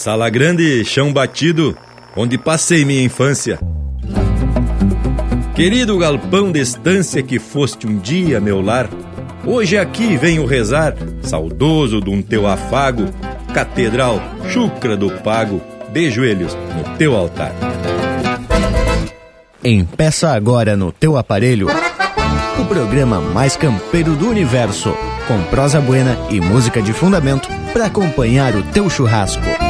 Sala grande, chão batido, onde passei minha infância. Querido galpão de estância que foste um dia meu lar, hoje aqui venho rezar, saudoso de um teu afago, catedral, chucra do pago, de joelhos no teu altar. Empeça agora no teu aparelho o programa mais campeiro do universo, com prosa buena e música de fundamento para acompanhar o teu churrasco.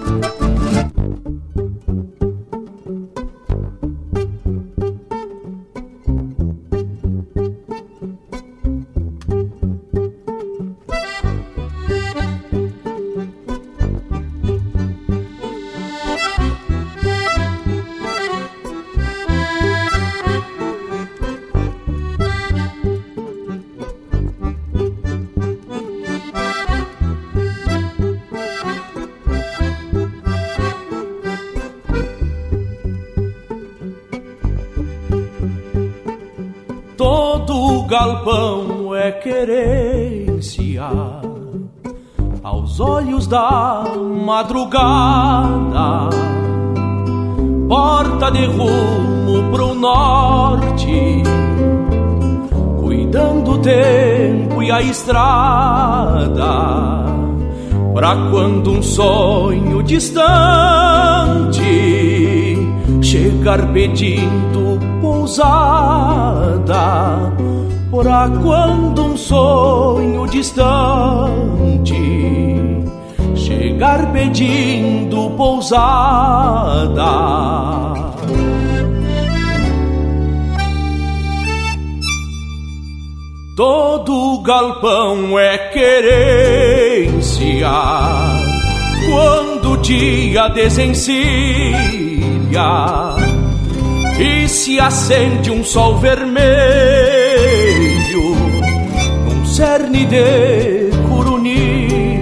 Quando um sonho distante chegar pedindo pousada Pra quando um sonho distante chegar pedindo pousada. Galpão é querência. Quando o dia desencilha e se acende um sol vermelho cerne de corunia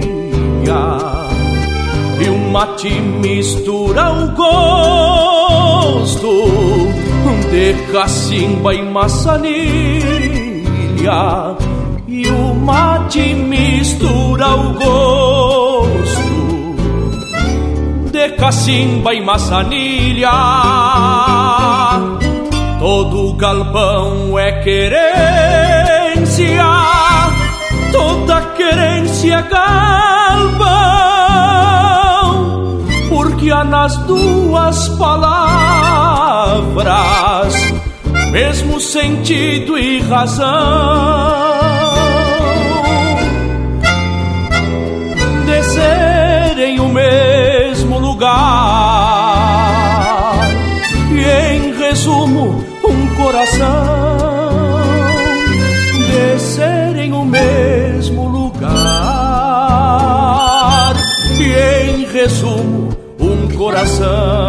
e um mate mistura o gosto de cacimba e maçanilha mate mistura o gosto de cacimba e maçanilha todo galpão é querência toda querência galpão, porque há nas duas palavras mesmo sentido e razão. Coração descerem o mesmo lugar. E em resumo um coração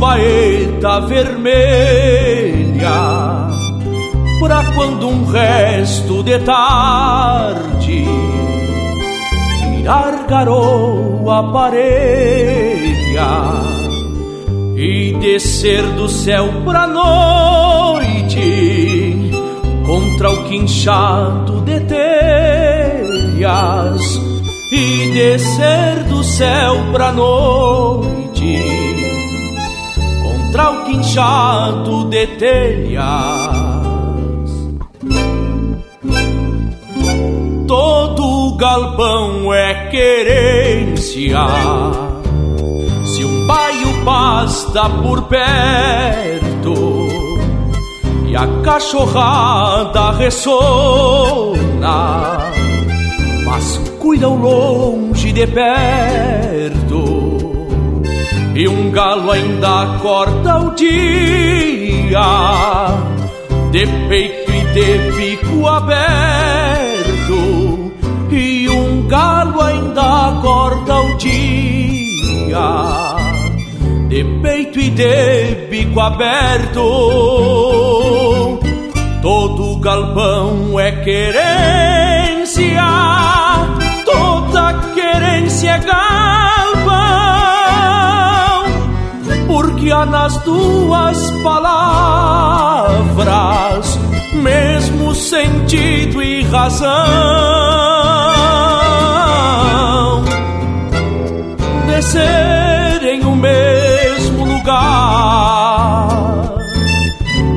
baeta vermelha, pra quando um resto de tarde virar garoa parelha e descer do céu pra noite contra o quinchado de telhas e descer do céu pra noite o quinchado de telhas. Todo galpão é querência. Se um baio pasta por perto e a cachorrada ressona, mas cuida ao longe de perto. E um galo ainda acorda o dia, de peito e de pico aberto. E um galo ainda acorda o dia. De peito e de bico aberto. Todo galpão é querência, toda querência é galpão, há nas duas palavras mesmo sentido e razão. Descer em o mesmo lugar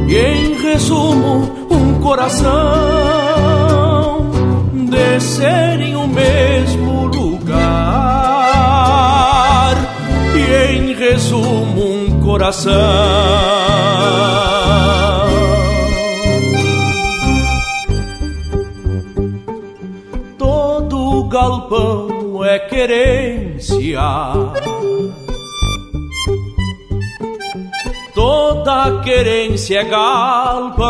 e em resumo um coração descer em coração galpão é querência. Toda querência é galpão.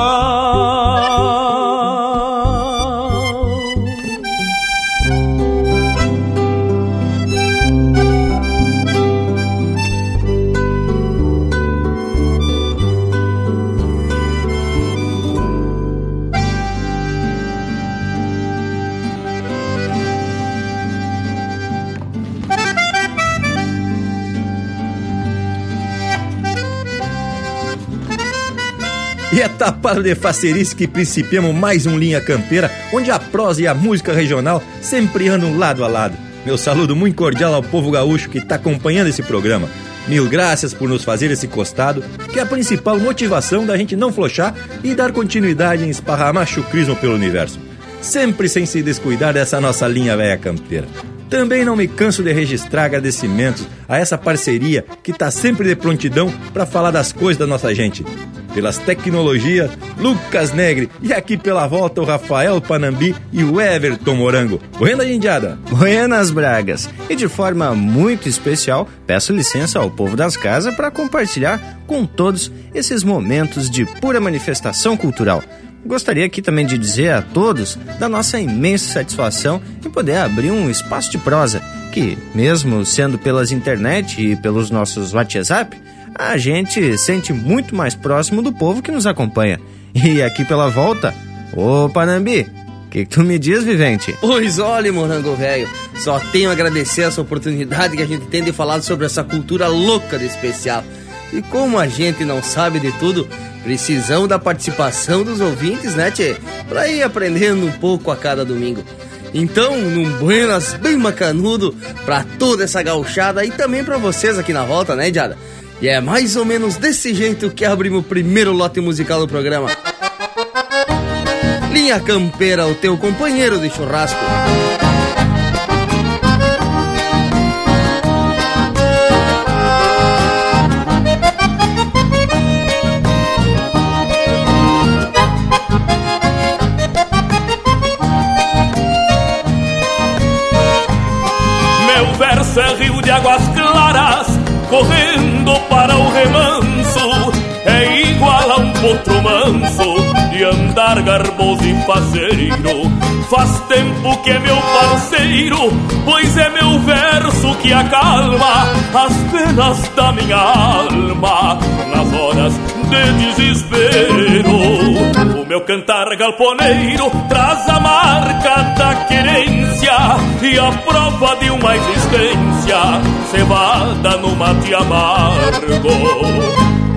E é tapado de facerice que principiamos mais um Linha Campeira, onde a prosa e a música regional sempre andam lado a lado. Meu saludo muito cordial ao povo gaúcho que está acompanhando esse programa. Mil graças por nos fazer esse costado, que é a principal motivação da gente não flochar e dar continuidade em esparramar chucrismo pelo universo. Sempre sem se descuidar dessa nossa linha velha campeira. Também não me canso de registrar agradecimentos a essa parceria que está sempre de prontidão para falar das coisas da nossa gente pelas tecnologias, Lucas Negre e aqui pela volta o Rafael Panambi e o Everton Morango. Buenas, Indiada! Buenas, Bragas! E de forma muito especial, peço licença ao povo das casas para compartilhar com todos esses momentos de pura manifestação cultural. Gostaria aqui também de dizer a todos da nossa imensa satisfação em poder abrir um espaço de prosa que, mesmo sendo pelas internet e pelos nossos WhatsApp, a gente sente muito mais próximo do povo que nos acompanha. E aqui pela volta, ô Panambi, o que, que, tu me diz, vivente? Pois olha, morango velho, só tenho a agradecer essa oportunidade que a gente tem de falar sobre essa cultura louca de especial. E como a gente não sabe de tudo, precisamos da participação dos ouvintes, né, tchê? Pra ir aprendendo um pouco a cada domingo. Então, num buenas bem macanudo pra toda essa gauchada e também pra vocês aqui na volta, né, Diada? E é mais ou menos desse jeito que abrimos o primeiro lote musical do programa. Linha Campeira, o teu companheiro de churrasco. Meu verso é rio de águas claras, correndo para o remanso é igual a um potro manso de andar garboso e faceiro. Faz tempo que é meu parceiro, pois é meu verso que acalma as penas da minha alma nas horas de desespero. Meu cantar galponeiro traz a marca da querência e a prova de uma existência cevada no mate amargo.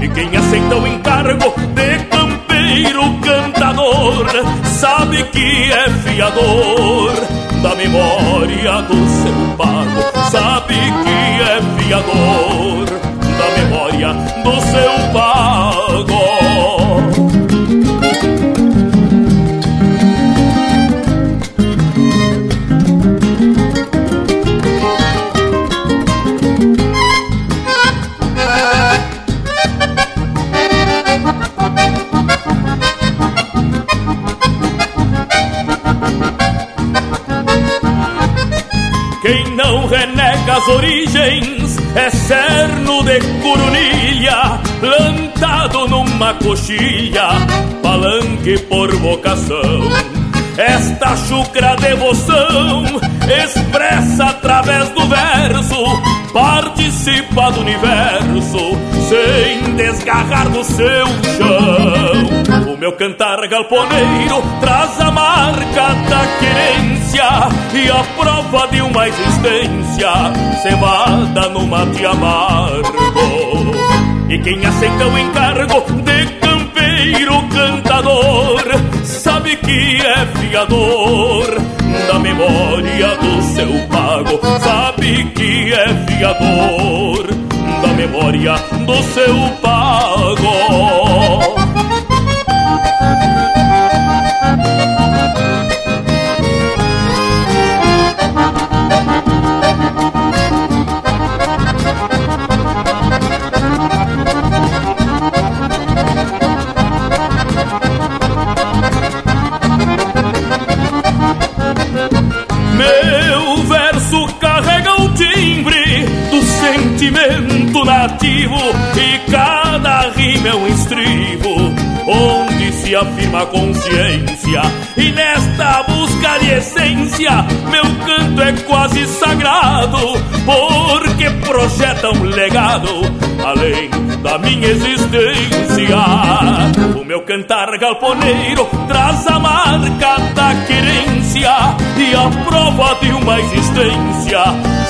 E quem aceita o encargo de campeiro cantador sabe que é fiador da memória do seu pago, sabe que é fiador da memória do seu pago. Quem não renega as origens é cerno de curunilha, plantado numa coxilha, palanque por vocação. Esta chucra devoção expressa através do verso, participa do universo, sem desgarrar do seu chão. O meu cantar galponeiro traz a marca da querência e a prova de uma existência cevada no mate amargo. E quem aceita o encargo de campeiro cantador sabe que é fiador da memória do seu pago, sabe que é fiador da memória do seu pago. Sentimento nativo e cada rima é um estribo onde se afirma a consciência. E nesta busca de essência, meu canto é quase sagrado, porque projeta um legado além da minha existência. O meu cantar galponeiro traz a marca da querência e a prova de uma existência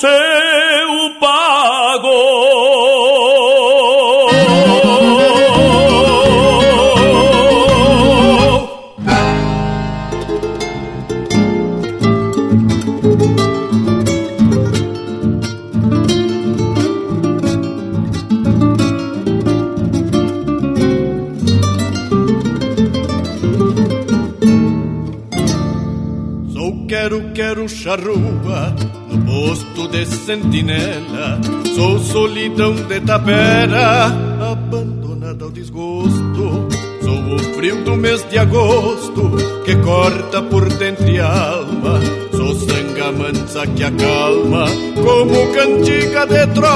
seu pago. Sou quero, quero charrua de sentinela. Sou solidão de tapera, abandonada ao desgosto. Sou o frio do mês de agosto que corta por dentro e alma. Sou sanga mansa que acalma como cantiga de tropa.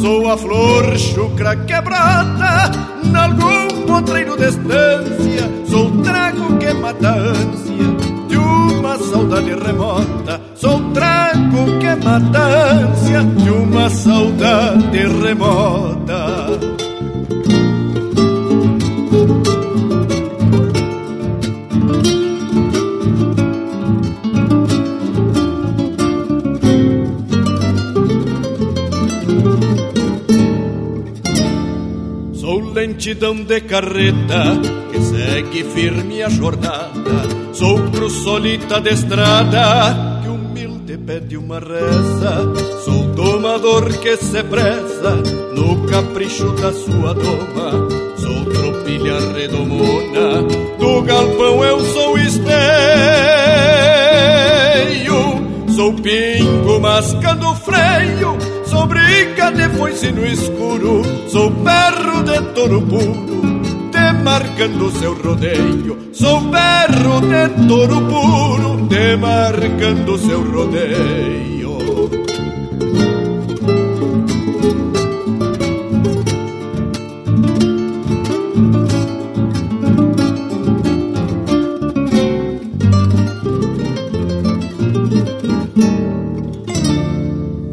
Sou a flor chucra quebrada nalgum potreiro de estância. Sou trago que mata a ânsia saudade remota. Sou trago que mata a ânsia de uma saudade remota. Lentidão de carreta que segue firme a jornada. Sou solita de estrada que humilde pede uma reza. Sou domador que se preza no capricho da sua doma. Sou tropilha redomona do galpão, eu sou esteio. Sou pingo mascando freio Sou briga de foice no escuro Sou perro de touro puro Demarcando seu rodeio Sou perro de touro puro Demarcando seu rodeio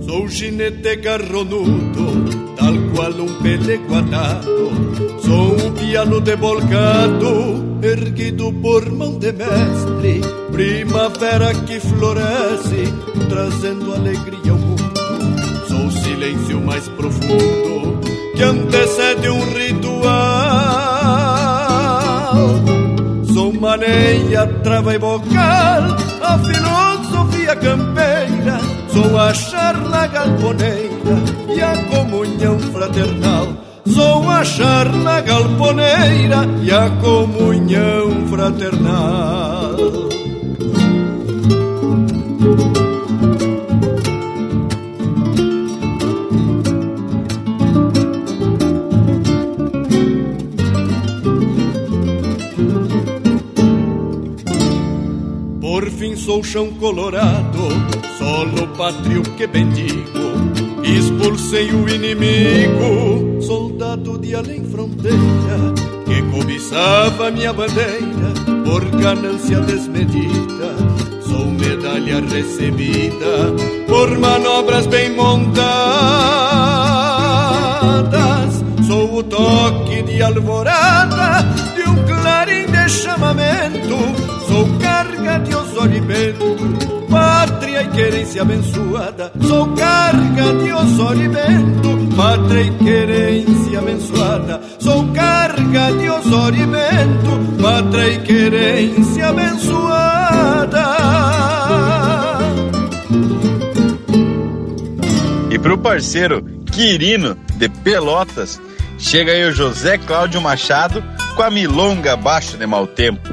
Sou ginete garronudo, tal qual um pelego atado. Sou piano debolcado, erguido por mão de mestre. Primavera que floresce, trazendo alegria ao mundo. Sou o silêncio mais profundo, que antecede um ritual. Sou maneia, trava e bocal, a filosofia campeira, sou a charla galponeira e a comunhão fraternal. Sou a charla galponeira e a comunhão fraternal. sou chão colorado, solo pátrio que bendigo. Expulsei o inimigo, além fronteira, que cobiçava minha bandeira por ganância desmedida. Sou medalha recebida por manobras bem montadas. Sou o toque de alvorada de um clarim de chamamento. Sou carga de Osório pátria e querência abençoada. Sou carga de Osório pátria e querência pátria e querência abençoada. E pro parceiro Quirino de Pelotas, chega aí o José Cláudio Machado com a milonga abaixo de mau tempo.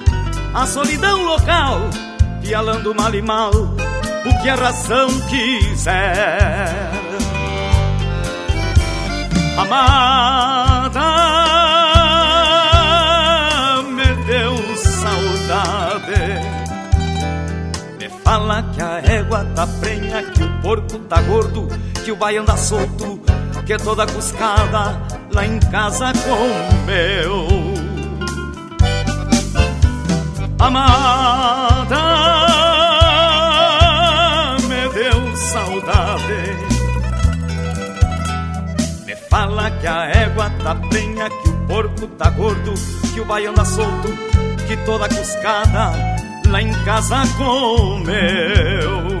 a solidão local, pialando mal e mal o que a razão quiser. Amada, me deu saudade. Me fala que a égua tá prenha, que o porco tá gordo, que o baiano anda solto, que toda cuscada lá em casa comeu amada me deu saudade. Me fala que a égua tá penha, que o porco tá gordo, que o baiano anda solto, que toda cuscada lá em casa comeu.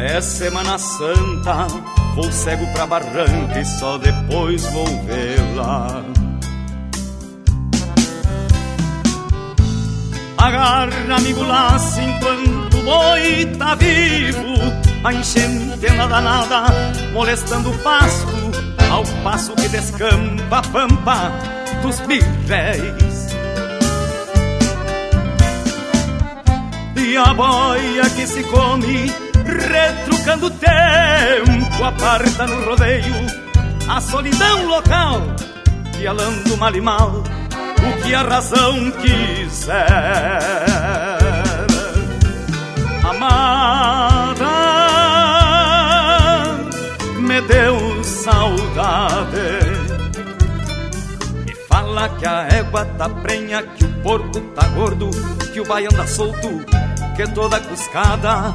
é Semana Santa, vou cego pra barranca e só depois vou vê-la. Agarra, amigo, laço enquanto o boi tá vivo. A enchente é nada nada, molestando o pasto, ao passo que descampa a pampa dos birréis. E a boia que se come retrucando o tempo Aparta no rodeio a solidão local Pialando mal e mal o que a razão quiser. Amada, me deu saudade. Me fala que a égua tá prenha, que o porco tá gordo, que o baiano tá solto, que toda cuscada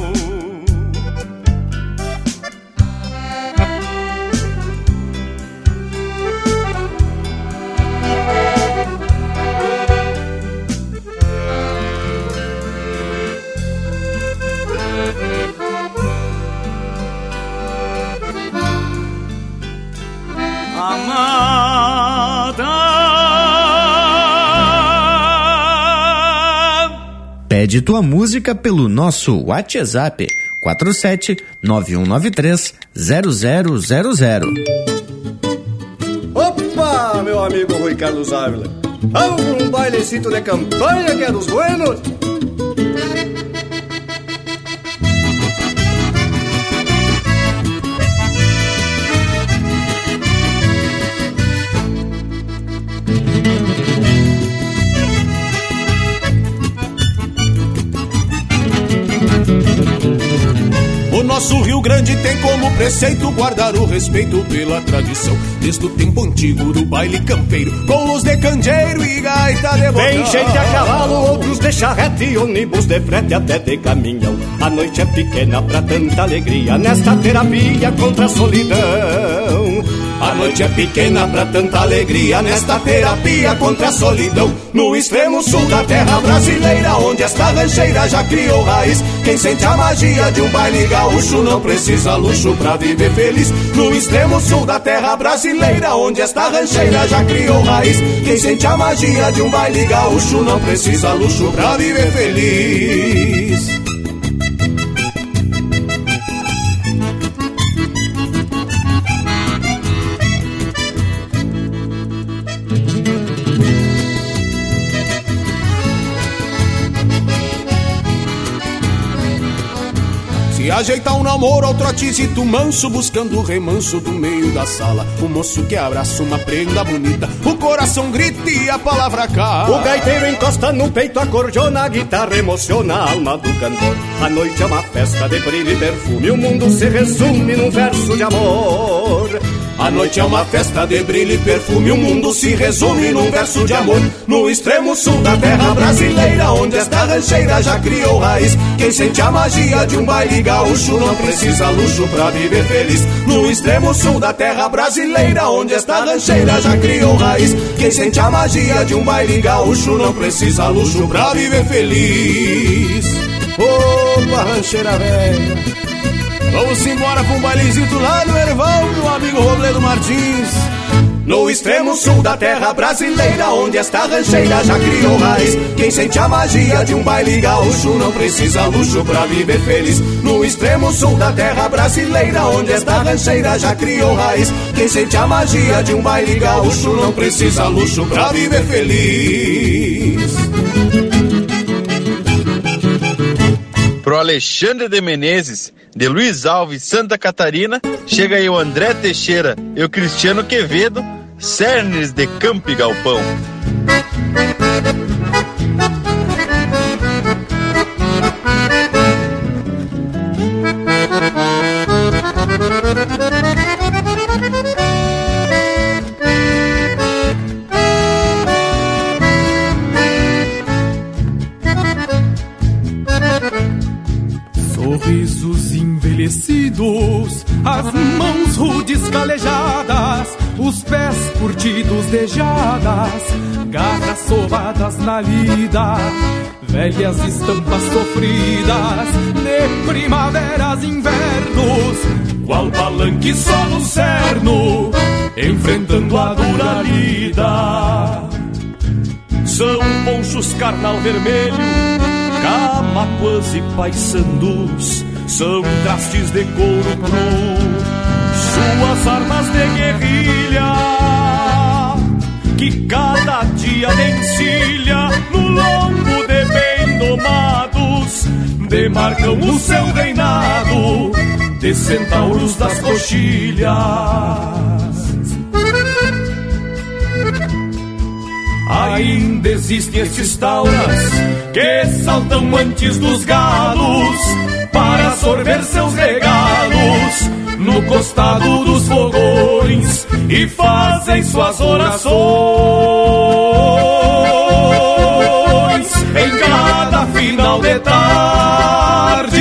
Pede tua música pelo nosso WhatsApp 47 9193 0000. Opa, meu amigo Rui Carlos Ávila. Um bailecito de campanha que é dos buenos? Grande tem como preceito guardar o respeito pela tradição. Desde o tempo antigo do baile campeiro, com luz de candeeiro e gaita de botão. Tem gente a cavalo, outros de charrete, ônibus de frete até de caminhão. A noite é pequena pra tanta alegria nesta terapia contra a solidão. A noite é pequena pra tanta alegria nesta terapia contra a solidão. No extremo sul da terra brasileira, onde esta rancheira já criou raiz. Quem sente a magia de um baile gaúcho não precisa luxo pra viver feliz. No extremo sul da terra brasileira, onde esta rancheira já criou raiz. Quem sente a magia de um baile gaúcho não precisa luxo pra viver feliz. Ajeita um namoro ao trotezito manso Buscando o remanso do meio da sala. O moço que abraça uma prenda bonita O coração grita e a palavra cala O gaiteiro encosta no peito a cordiona A guitarra emociona a alma do cantor. A noite é uma festa de brilho e perfume O mundo se resume num verso de amor a noite é uma festa de brilho e perfume, o mundo se resume num verso de amor. No extremo sul da terra brasileira, onde esta rancheira já criou raiz. Quem sente a magia de um baile gaúcho não precisa luxo pra viver feliz. No extremo sul da terra brasileira, onde esta rancheira já criou raiz. Quem sente a magia de um baile gaúcho não precisa luxo pra viver feliz. Opa, rancheira velha. Vamos embora pra um bailezinho lá no Erval, meu amigo Robledo Martins. No extremo sul da terra brasileira, onde esta rancheira já criou raiz. Quem sente a magia de um baile gaúcho não precisa luxo pra viver feliz. No extremo sul da terra brasileira, onde esta rancheira já criou raiz. Quem sente a magia de um baile gaúcho não precisa luxo pra viver feliz. Alexandre de Menezes, de Luiz Alves, Santa Catarina, chega aí o André Teixeira e o Cristiano Quevedo, Cernes de Campo e Galpão. Na lida, velhas estampas sofridas de primaveras invernos, qual palanque só no cerno, enfrentando a dura lida. São ponchos carnal vermelho camacuas e paisandus. São trastes de couro cru, suas armas de guerrilha, que cada dia encilha demarcam o seu reinado de centauros das coxilhas. Ainda existem estes tauras que saltam antes dos galos para sorver seus regalos no costado dos fogões e fazem suas orações final de tarde,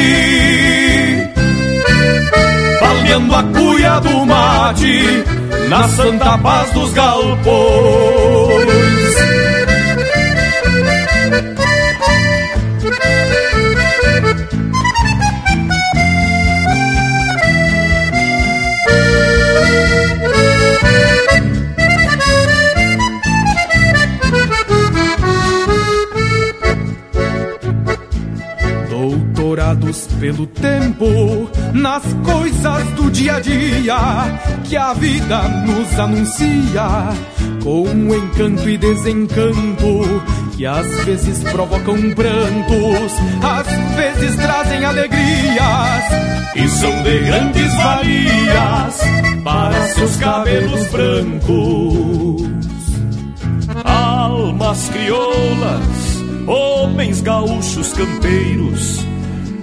palhando a cuia do mate na santa paz dos galpões. Pelo tempo, nas coisas do dia a dia que a vida nos anuncia, com um encanto e desencanto que às vezes provocam prantos, às vezes trazem alegrias e são de grandes valias para seus cabelos brancos. Almas crioulas, homens gaúchos campeiros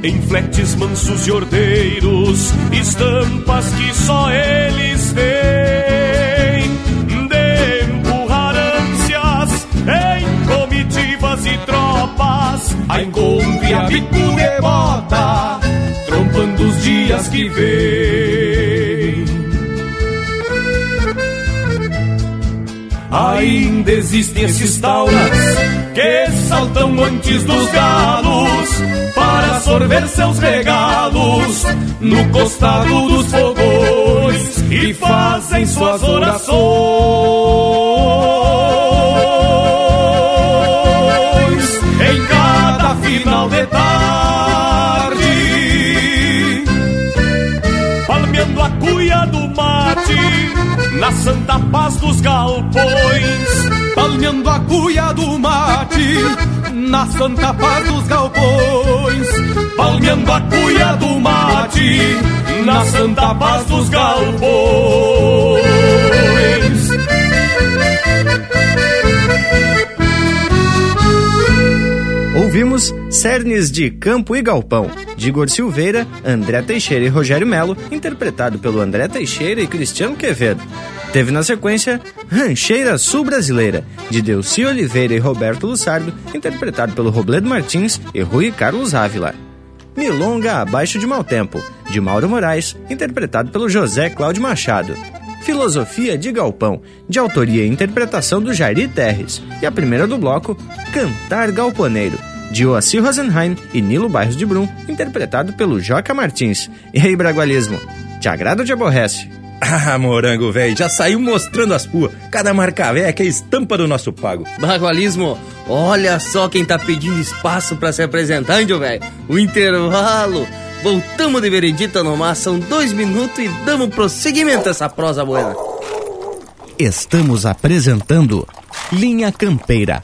em fletes mansos e ordeiros, estampas que só eles têm, de empurrar ânsias em comitivas e tropas, a encontre a bico e bota, trompando os dias que vêm. Ainda existem esses tauras que saltam antes dos galos sorver seus regalos no costado dos fogões e fazem suas orações. Em cada final de tarde, palmeando a cuia do mate na santa paz dos galpões palmeando a cuia do mate na santa paz dos galpões, palmeando a cuia do mate na santa paz dos galpões. Ouvimos Cernes de Campo e Galpão, de Igor Silveira, André Teixeira e Rogério Melo, interpretado pelo André Teixeira e Cristiano Quevedo. Teve na sequência Rancheira Sul Brasileira, de Delci Oliveira e Roberto Lussardo, interpretado pelo Robledo Martins e Rui Carlos Ávila. Milonga Abaixo de Mau Tempo, de Mauro Moraes, interpretado pelo José Cláudio Machado. Filosofia de Galpão, de autoria e interpretação do Jairi Terres. E a primeira do bloco, Cantar Galponeiro, de Oacir Rosenheim e Nilo Bairros de Brum, interpretado pelo Joca Martins. E aí, Bragualismo, te agrada ou te aborrece? Ah, morango, velho, já saiu mostrando as puas. Cada marca velha que é a estampa do nosso pago. Bagualismo, olha só quem tá pedindo espaço para se apresentar, índio velho. O intervalo. Voltamos de veredita no mar, são dois minutos e damos prosseguimento a essa prosa buena. Estamos apresentando Linha Campeira,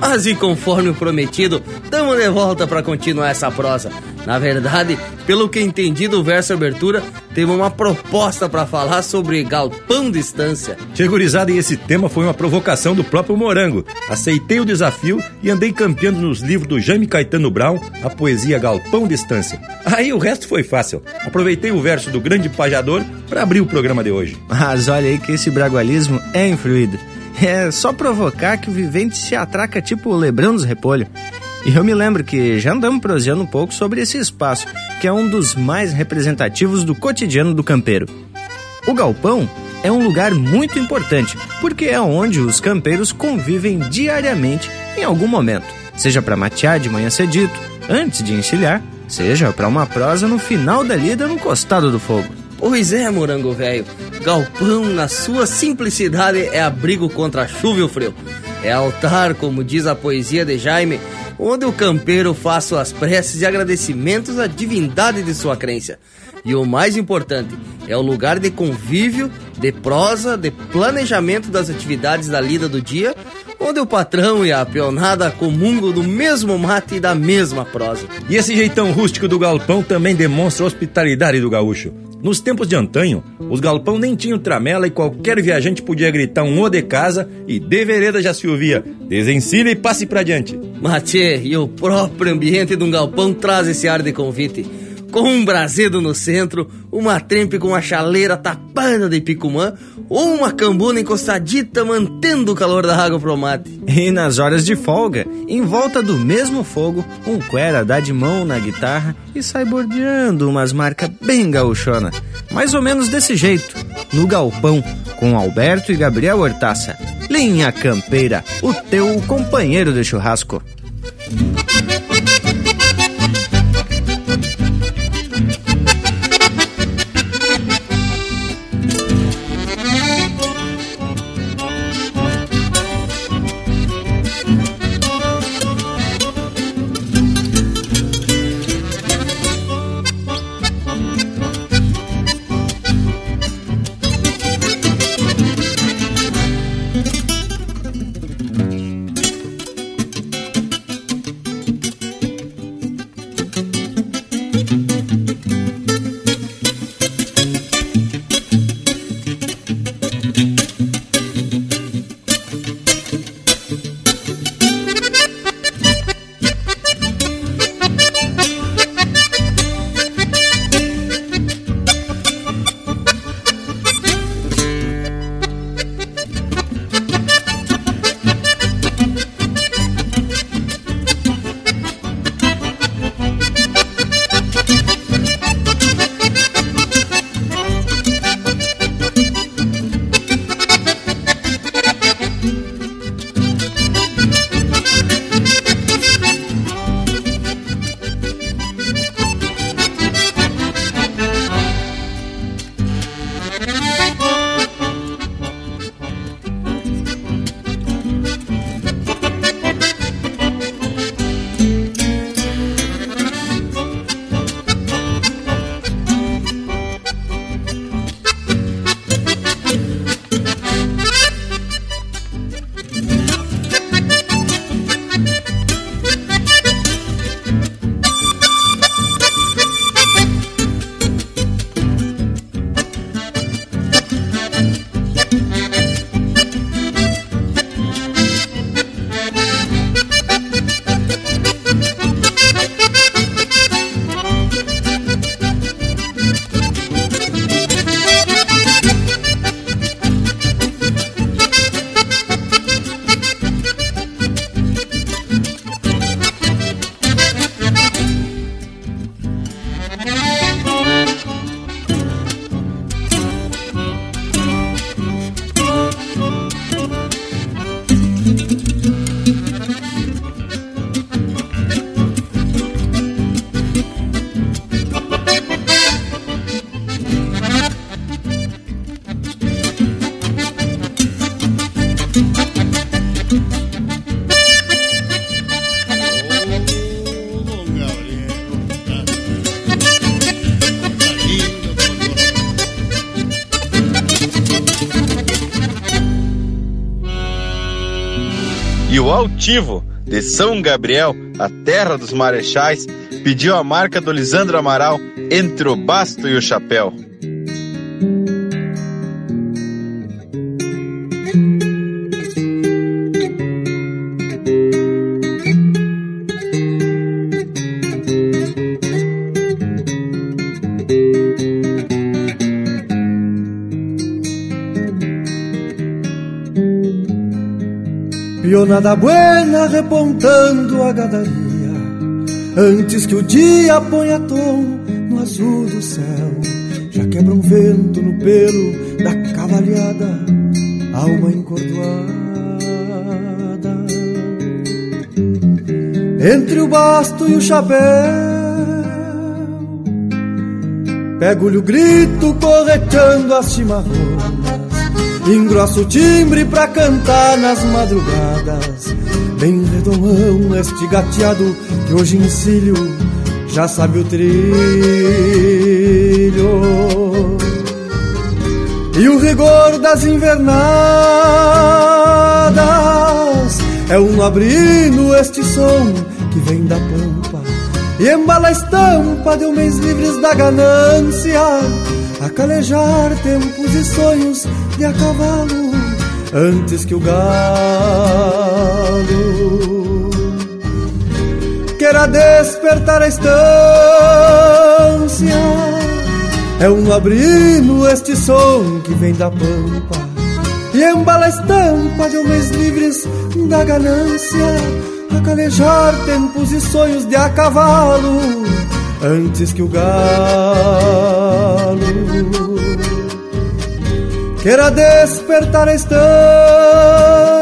Mas e conforme o prometido, tamo de volta para continuar essa prosa. Na verdade, pelo que entendi do verso abertura, teve uma proposta para falar sobre galpão distância. Chegurizada, e esse tema foi uma provocação do próprio Morango. Aceitei o desafio e andei campeando nos livros do Jaime Caetano Brown a poesia Galpão Distância. Aí o resto foi fácil. Aproveitei o verso do grande pajador para abrir o programa de hoje. Mas olha aí que esse bragualismo é influído. É só provocar que o vivente se atraca tipo o Lebrão dos Repolho. E eu me lembro que já andamos proseando um pouco sobre esse espaço, que é um dos mais representativos do cotidiano do campeiro. O galpão é um lugar muito importante, porque é onde os campeiros convivem diariamente em algum momento, seja para matear de manhã cedito, antes de encilhar, seja para uma prosa no final da lida no costado do fogo. Pois é, morango velho. Galpão, na sua simplicidade, é abrigo contra a chuva e o frio. É altar, como diz a poesia de Jaime, onde o campeiro faz suas preces e agradecimentos à divindade de sua crença. E o mais importante, é o lugar de convívio, de prosa, de planejamento das atividades da lida do dia, onde o patrão e a peonada comungam do mesmo mate e da mesma prosa. E esse jeitão rústico do galpão também demonstra a hospitalidade do gaúcho. Nos tempos de antanho, os galpão nem tinham tramela e qualquer viajante podia gritar um ô de casa e de vereda já se ouvia. Desencilhe e passe pra diante. Matê, e o próprio ambiente de um galpão traz esse ar de convite com um brasedo no centro, uma trempe com uma chaleira tapada de picumã ou uma cambuna encostadita mantendo o calor da água pro mate. E nas horas de folga, em volta do mesmo fogo, um cuera dá de mão na guitarra e sai bordeando umas marcas bem gauchona. Mais ou menos desse jeito, no galpão, com Alberto e Gabriel Hortaça. Linha Campeira, o teu companheiro de churrasco. O altivo de São Gabriel, a terra dos marechais, pediu a marca do Lisandro Amaral entre o basto e o chapéu. Pionada buena repontando a gadaria Antes que o dia ponha tom no azul do céu. Já quebra um vento no pelo da cavalhada Alma encordoada. Entre o basto e o chapéu Pego-lhe o grito corretando as chimarrões Engrosso o timbre pra cantar nas madrugadas. Bem redomão este gateado que hoje encilho Já sabe o trilho. E o rigor das invernadas É um abrindo este som que vem da pampa E embala a estampa de homens livres da ganância a calejar tempos e sonhos de a cavalo antes que o galo queira despertar a estância. É um abrino este som que vem da pampa e embala a estampa de homens livres da ganância a calejar tempos e sonhos de a cavalo antes que o galo queira despertar a estância.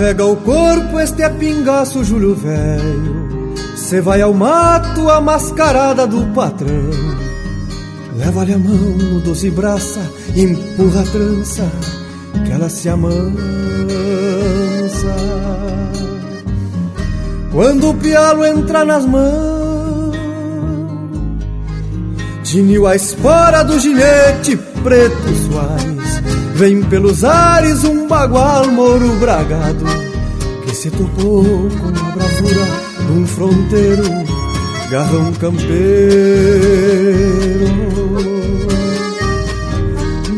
Carrega o corpo este é pingaço Júlio velho. Cê vai ao mato a mascarada do patrão. Leva-lhe a mão no doze braça Empurra a trança Que ela se amansa. Quando o pialo entra nas mãos Tiniu a espora do ginete preto suave Vem pelos ares um bagual moro bragado Que se topou com a bravura de um fronteiro Garrão campeiro.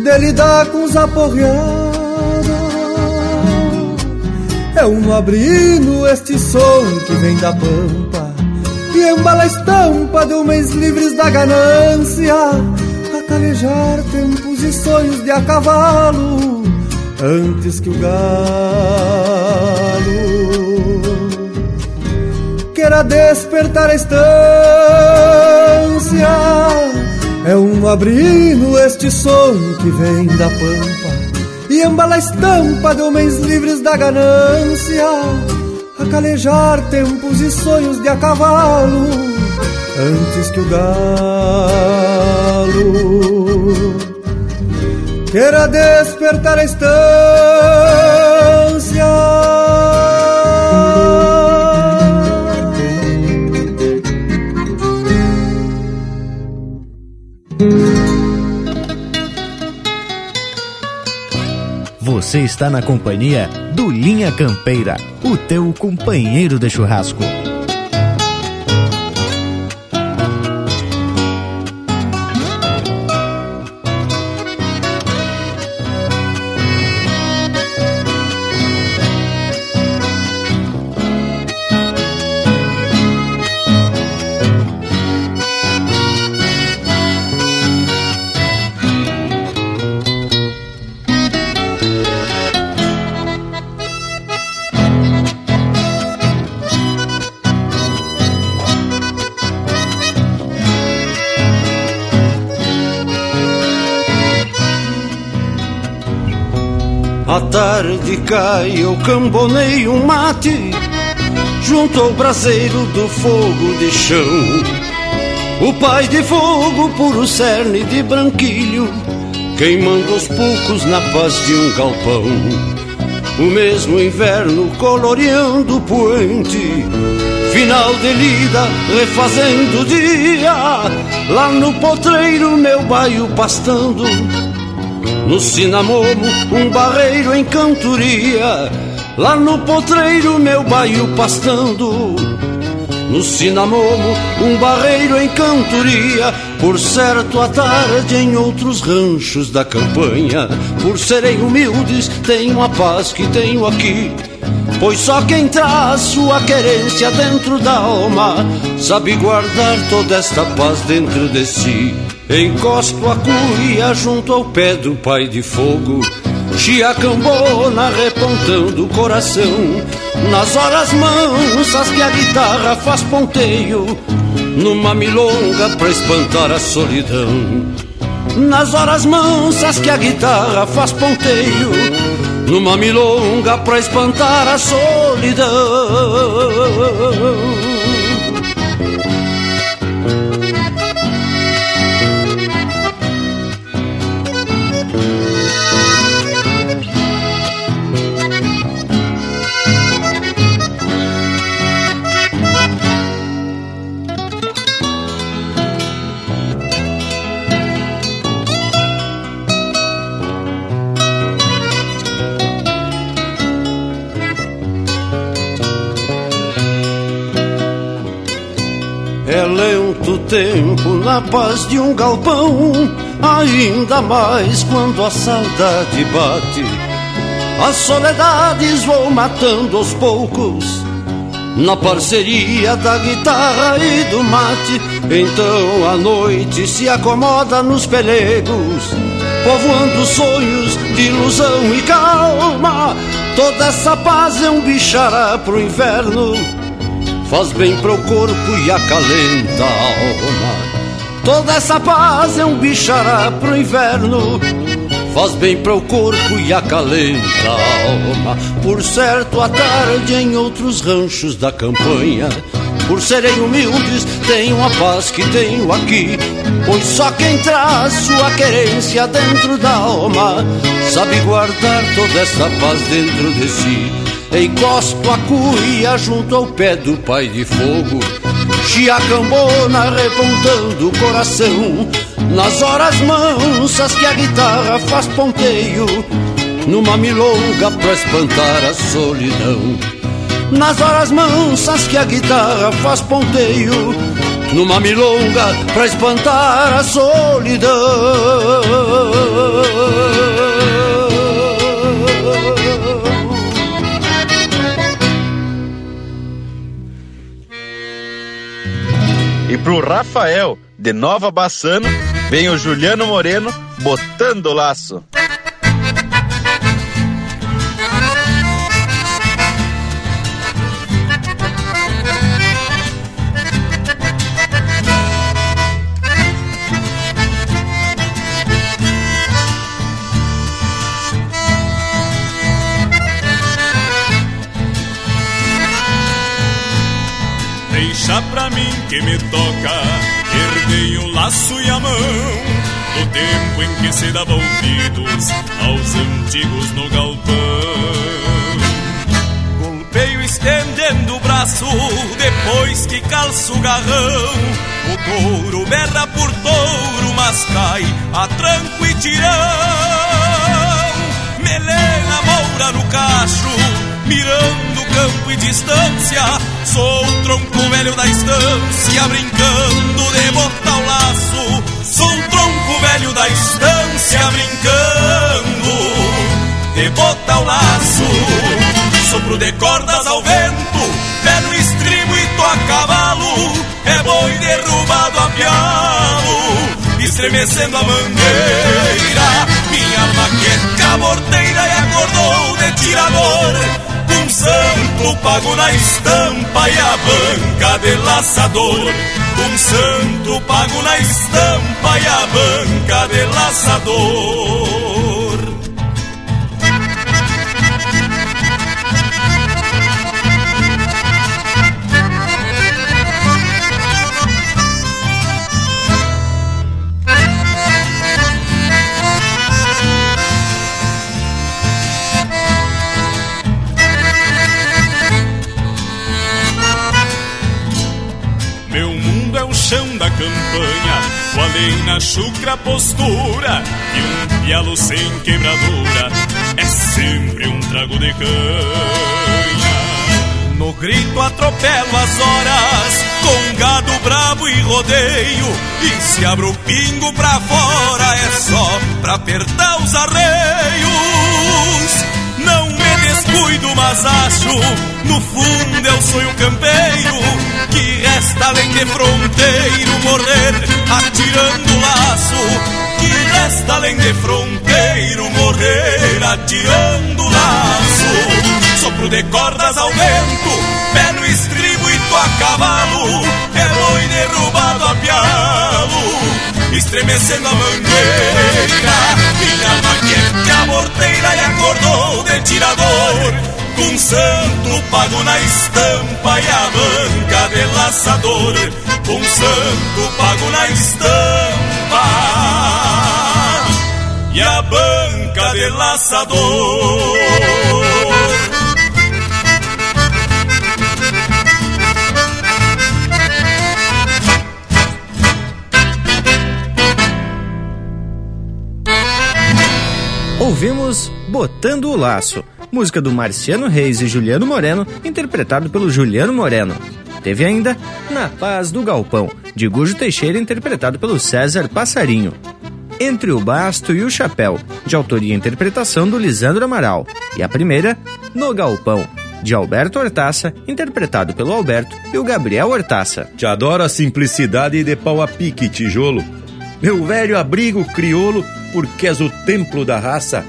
Dele dá com os É um abrindo este som que vem da pampa E embala a estampa de homens livres da ganância A calejar tempos e sonhos de a cavalo antes que o galo queira despertar a estância. É um abrindo este som que vem da pampa e embala a estampa de homens livres da ganância, a calejar tempos e sonhos de a cavalo antes que o galo queira despertar a estância. Você está na companhia do Linha Campeira, o teu companheiro de churrasco. Cai, eu cambonei um mate Junto ao braseiro do fogo de chão. O pai de fogo, puro cerne de branquilho Queimando os poucos na paz de um galpão. O mesmo inverno coloreando o poente Final de lida, refazendo o dia Lá no potreiro meu baio pastando no Cinamomo, um barreiro em cantoria. Lá no potreiro, meu baio pastando. No Cinamomo, um barreiro em cantoria. Por certo, à tarde em outros ranchos da campanha. Por serem humildes, tenho a paz que tenho aqui. Pois só quem traz sua querência dentro da alma sabe guardar toda esta paz dentro de si. Encosto a cuia junto ao pé do pai de fogo Chiacambona repontando o coração. Nas horas mansas que a guitarra faz ponteio Numa milonga pra espantar a solidão. Nas horas mansas que a guitarra faz ponteio Numa milonga pra espantar a solidão paz de um galpão, ainda mais quando a saudade bate. As soledades vou matando aos poucos, na parceria da guitarra e do mate. Então a noite se acomoda nos pelegos, povoando sonhos de ilusão e calma. Toda essa paz é um bichará pro inverno faz bem pro corpo e acalenta a alma. Toda essa paz é um bichará pro inverno, faz bem pro corpo e acalenta a alma. Por certo, à tarde em outros ranchos da campanha, por serem humildes, tenho a paz que tenho aqui. Pois só quem traz sua querência dentro da alma sabe guardar toda essa paz dentro de si. Encosto a cuia junto ao pé do pai de fogo Chiacambona repontando o coração. Nas horas mansas que a guitarra faz ponteio Numa milonga pra espantar a solidão. Nas horas mansas que a guitarra faz ponteio Numa milonga pra espantar a solidão E pro Rafael, de Nova Bassano, vem o Juliano Moreno botando o laço. Deixa pra mim que me toca. Herdei o laço e a mão do tempo em que se dava ouvidos aos antigos no galpão. Golpeio estendendo o braço depois que calço o garrão. O touro berra por touro, mas cai a tranco e tirão. Melena moura no cacho mirando campo e distância. Sou o tronco velho da estância, brincando de botar o laço. Sou o tronco velho da estância, brincando de botar o laço. Sopro de cordas ao vento, pé no estribo e tô a cavalo. É boi derrubado a pialo, estremecendo a mangueira. Minha maqueca morteira e acordou de tirador um santo pago na estampa e a banca de laçador. Um santo pago na estampa e a banca de laçador. Campanha, além na chucra postura e um pialo sem quebradura é sempre um trago de canha. No grito atropelo as horas com gado bravo e rodeio e se abro o pingo pra fora é só pra apertar os arreios. Descuido, mas acho no fundo eu sou um campeiro que resta além de fronteiro morrer atirando laço. Que resta além de fronteiro morrer atirando laço. Sopro de cordas ao vento, pé no estribo e tô a cavalo. É boi derrubado a pialo, estremecendo a mangueira. Minha maquete a morteira pago na estampa e a banca de laçador. Com santo pago na estampa e a banca de laçador. Ouvimos Botando o Laço, música do Marciano Reis e Juliano Moreno, interpretado pelo Juliano Moreno. Teve ainda Na Paz do Galpão, de Gujo Teixeira, interpretado pelo César Passarinho. Entre o Basto e o Chapéu, de autoria e interpretação do Lisandro Amaral. E a primeira, No Galpão, de Alberto Hortaça, interpretado pelo Alberto e o Gabriel Hortaça. Te adoro a simplicidade de pau a pique tijolo. Meu velho abrigo criolo, porque és o templo da raça.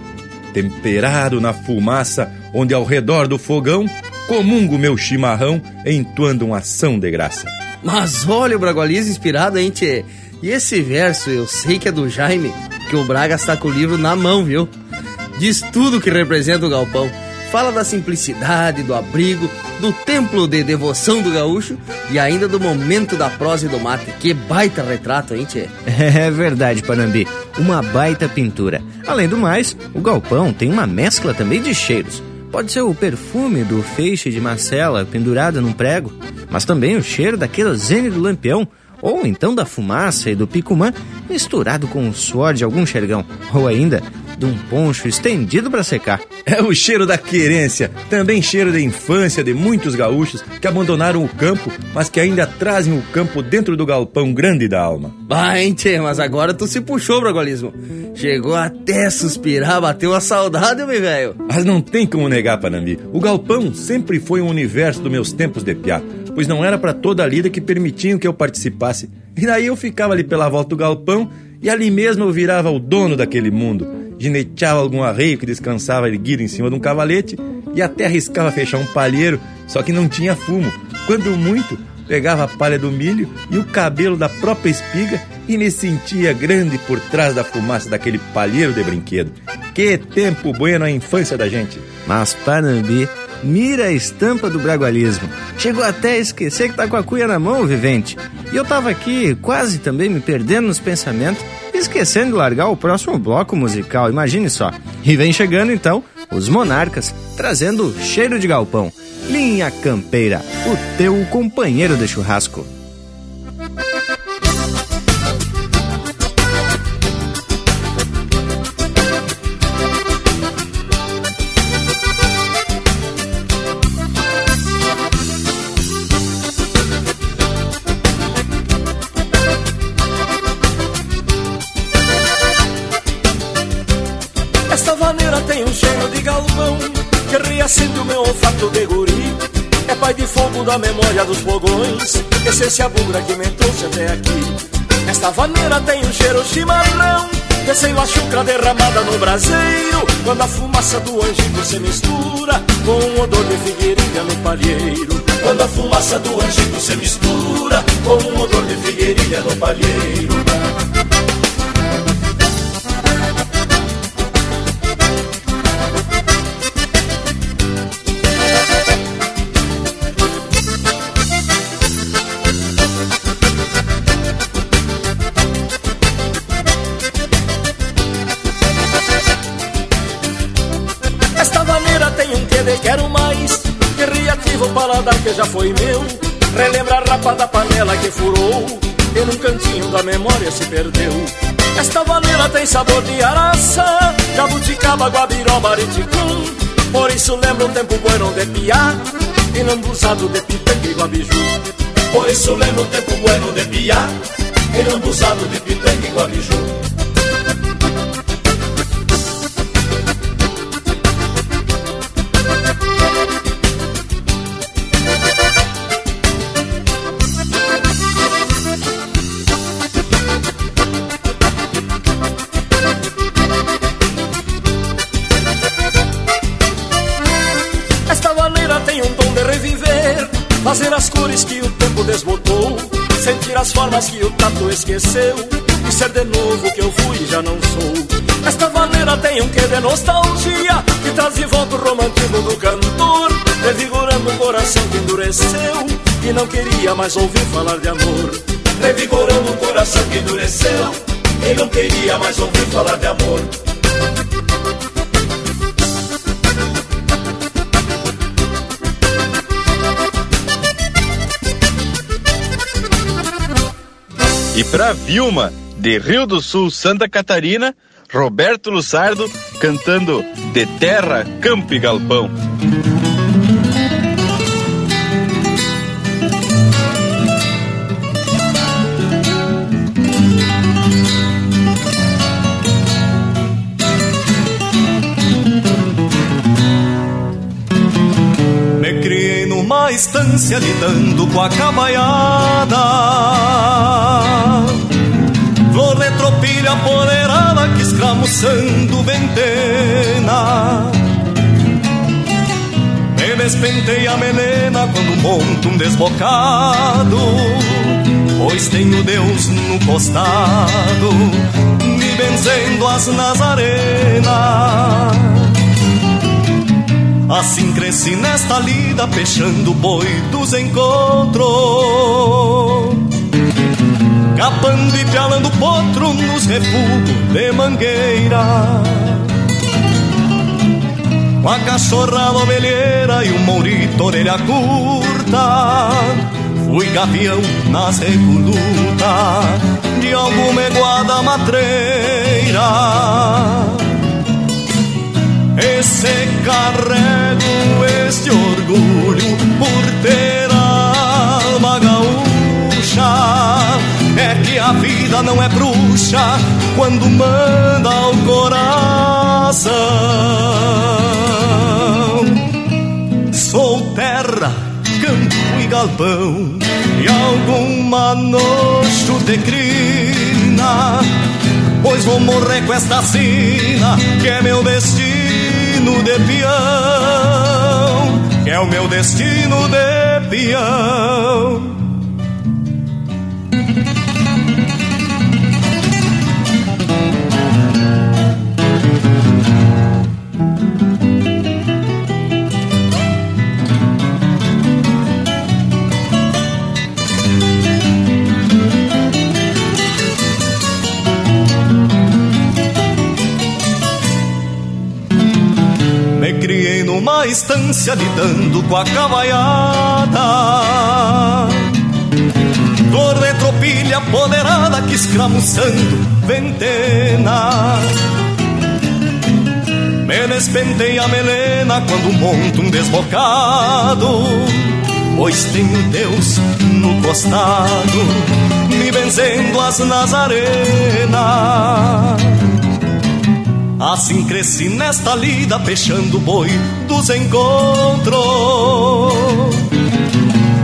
Temperado na fumaça, onde ao redor do fogão comungo meu chimarrão, entoando uma ação de graça. Mas olha o Bragualiza inspirado, hein, tchê? E esse verso eu sei que é do Jaime, que o Braga está com o livro na mão, viu? Diz tudo que representa o galpão. Fala da simplicidade, do abrigo, do templo de devoção do gaúcho e ainda do momento da prosa e do mate. Que baita retrato, hein, tchê? É verdade, Panambi. Uma baita pintura. Além do mais, o galpão tem uma mescla também de cheiros. Pode ser o perfume do feixe de Marcela pendurado num prego, mas também o cheiro da querosene do lampião, ou então da fumaça e do picumã misturado com o suor de algum xergão, ou ainda de um poncho estendido para secar. É o cheiro da querência, também cheiro da infância de muitos gaúchos que abandonaram o campo, mas que ainda trazem o campo dentro do galpão grande da alma. Vai, tchê, mas agora tu se puxou, Bragualismo. Chegou até suspirar, bateu a saudade, meu velho. Mas não tem como negar, Panambi. O galpão sempre foi um universo dos meus tempos de piá, pois não era para toda a lida que permitiam que eu participasse. E daí eu ficava ali pela volta do galpão e ali mesmo eu virava o dono daquele mundo gineteava algum arreio que descansava erguido em cima de um cavalete e até arriscava fechar um palheiro, só que não tinha fumo. Quando muito, pegava a palha do milho e o cabelo da própria espiga e me sentia grande por trás da fumaça daquele palheiro de brinquedo. Que tempo bueno a infância da gente! Mas Panambi mira a estampa do bragualismo. Chegou até a esquecer que tá com a cuia na mão, vivente. E eu tava aqui quase também me perdendo nos pensamentos esquecendo de largar o próximo bloco musical, imagine só. E vem chegando então os Monarcas, trazendo cheiro de galpão. Linha Campeira, o teu companheiro de churrasco. Da memória dos fogões. Essência bugra que me trouxe até aqui. Esta vaneira tem um cheiro chimarrão Descendo a chucra derramada no braseiro Quando a fumaça do angico se mistura Com o odor de figueirinha no palheiro. Quando a fumaça do angico se mistura Com o odor de figueirinha no palheiro Relembra a rapa da panela que furou e num cantinho da memória se perdeu. Esta vaneira tem sabor de araça, jabuticaba, guabiroba, ariticum. Por isso lembra um tempo bueno de piá, e não busado de pitanga e guabiju. Por isso lembra um tempo bueno de piá, e não busado de pitanga e guabiju. Sentir as formas que o tato esqueceu. E ser de novo que eu fui e já não sou. Esta maneira tem um quê de nostalgia Que traz de volta o romantismo do cantor Revigorando um coração que endureceu E não queria mais ouvir falar de amor. Revigorando um coração que endureceu E não queria mais ouvir falar de amor E para Vilma, de Rio do Sul, Santa Catarina, Roberto Lussardo cantando De Terra, Campo e Galpão. Estância lidando com a cabaiada. Flor de tropilha que escramuçando ventena. Me despentei a melena quando monto um desbocado Pois tenho Deus no costado Me benzendo as nazarenas Assim cresci nesta lida, fechando boi dos encontros Capando e pialando potro nos refugos de mangueira. Com a cachorrada ovelheira e o mourito orelha curta. Fui gavião nas recolutas De alguma eguada matreira Esse carrego, este orgulho Por ter alma gaúcha é que a vida não é bruxa quando manda ao coração. Sou terra, campo e galpão, e alguma nojo de crina, pois vou morrer com esta sina, que é meu destino de peão, que é o meu destino de peão. Numa estância lidando com a cabaiada. Flor de tropilha poderada que escramuçando ventena. Me despentei a melena quando monto um desbocado, pois tenho Deus no costado, me benzendo as nazarenas. Assim cresci nesta lida, fechando o boi dos encontros.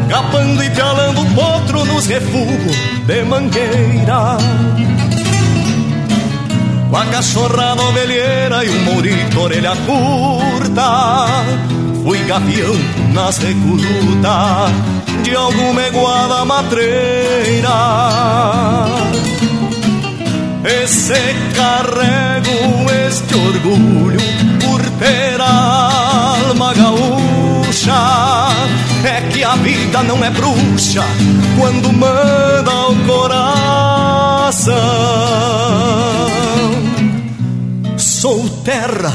Capando e pialando potro nos refugos de mangueira. Com a cachorrada ovelheira e o mourito orelha curta. Fui gavião nas recolutas de alguma eguada matreira esse carrego, este orgulho por ter alma gaúcha. É que a vida não é bruxa quando manda o coração. Sou terra,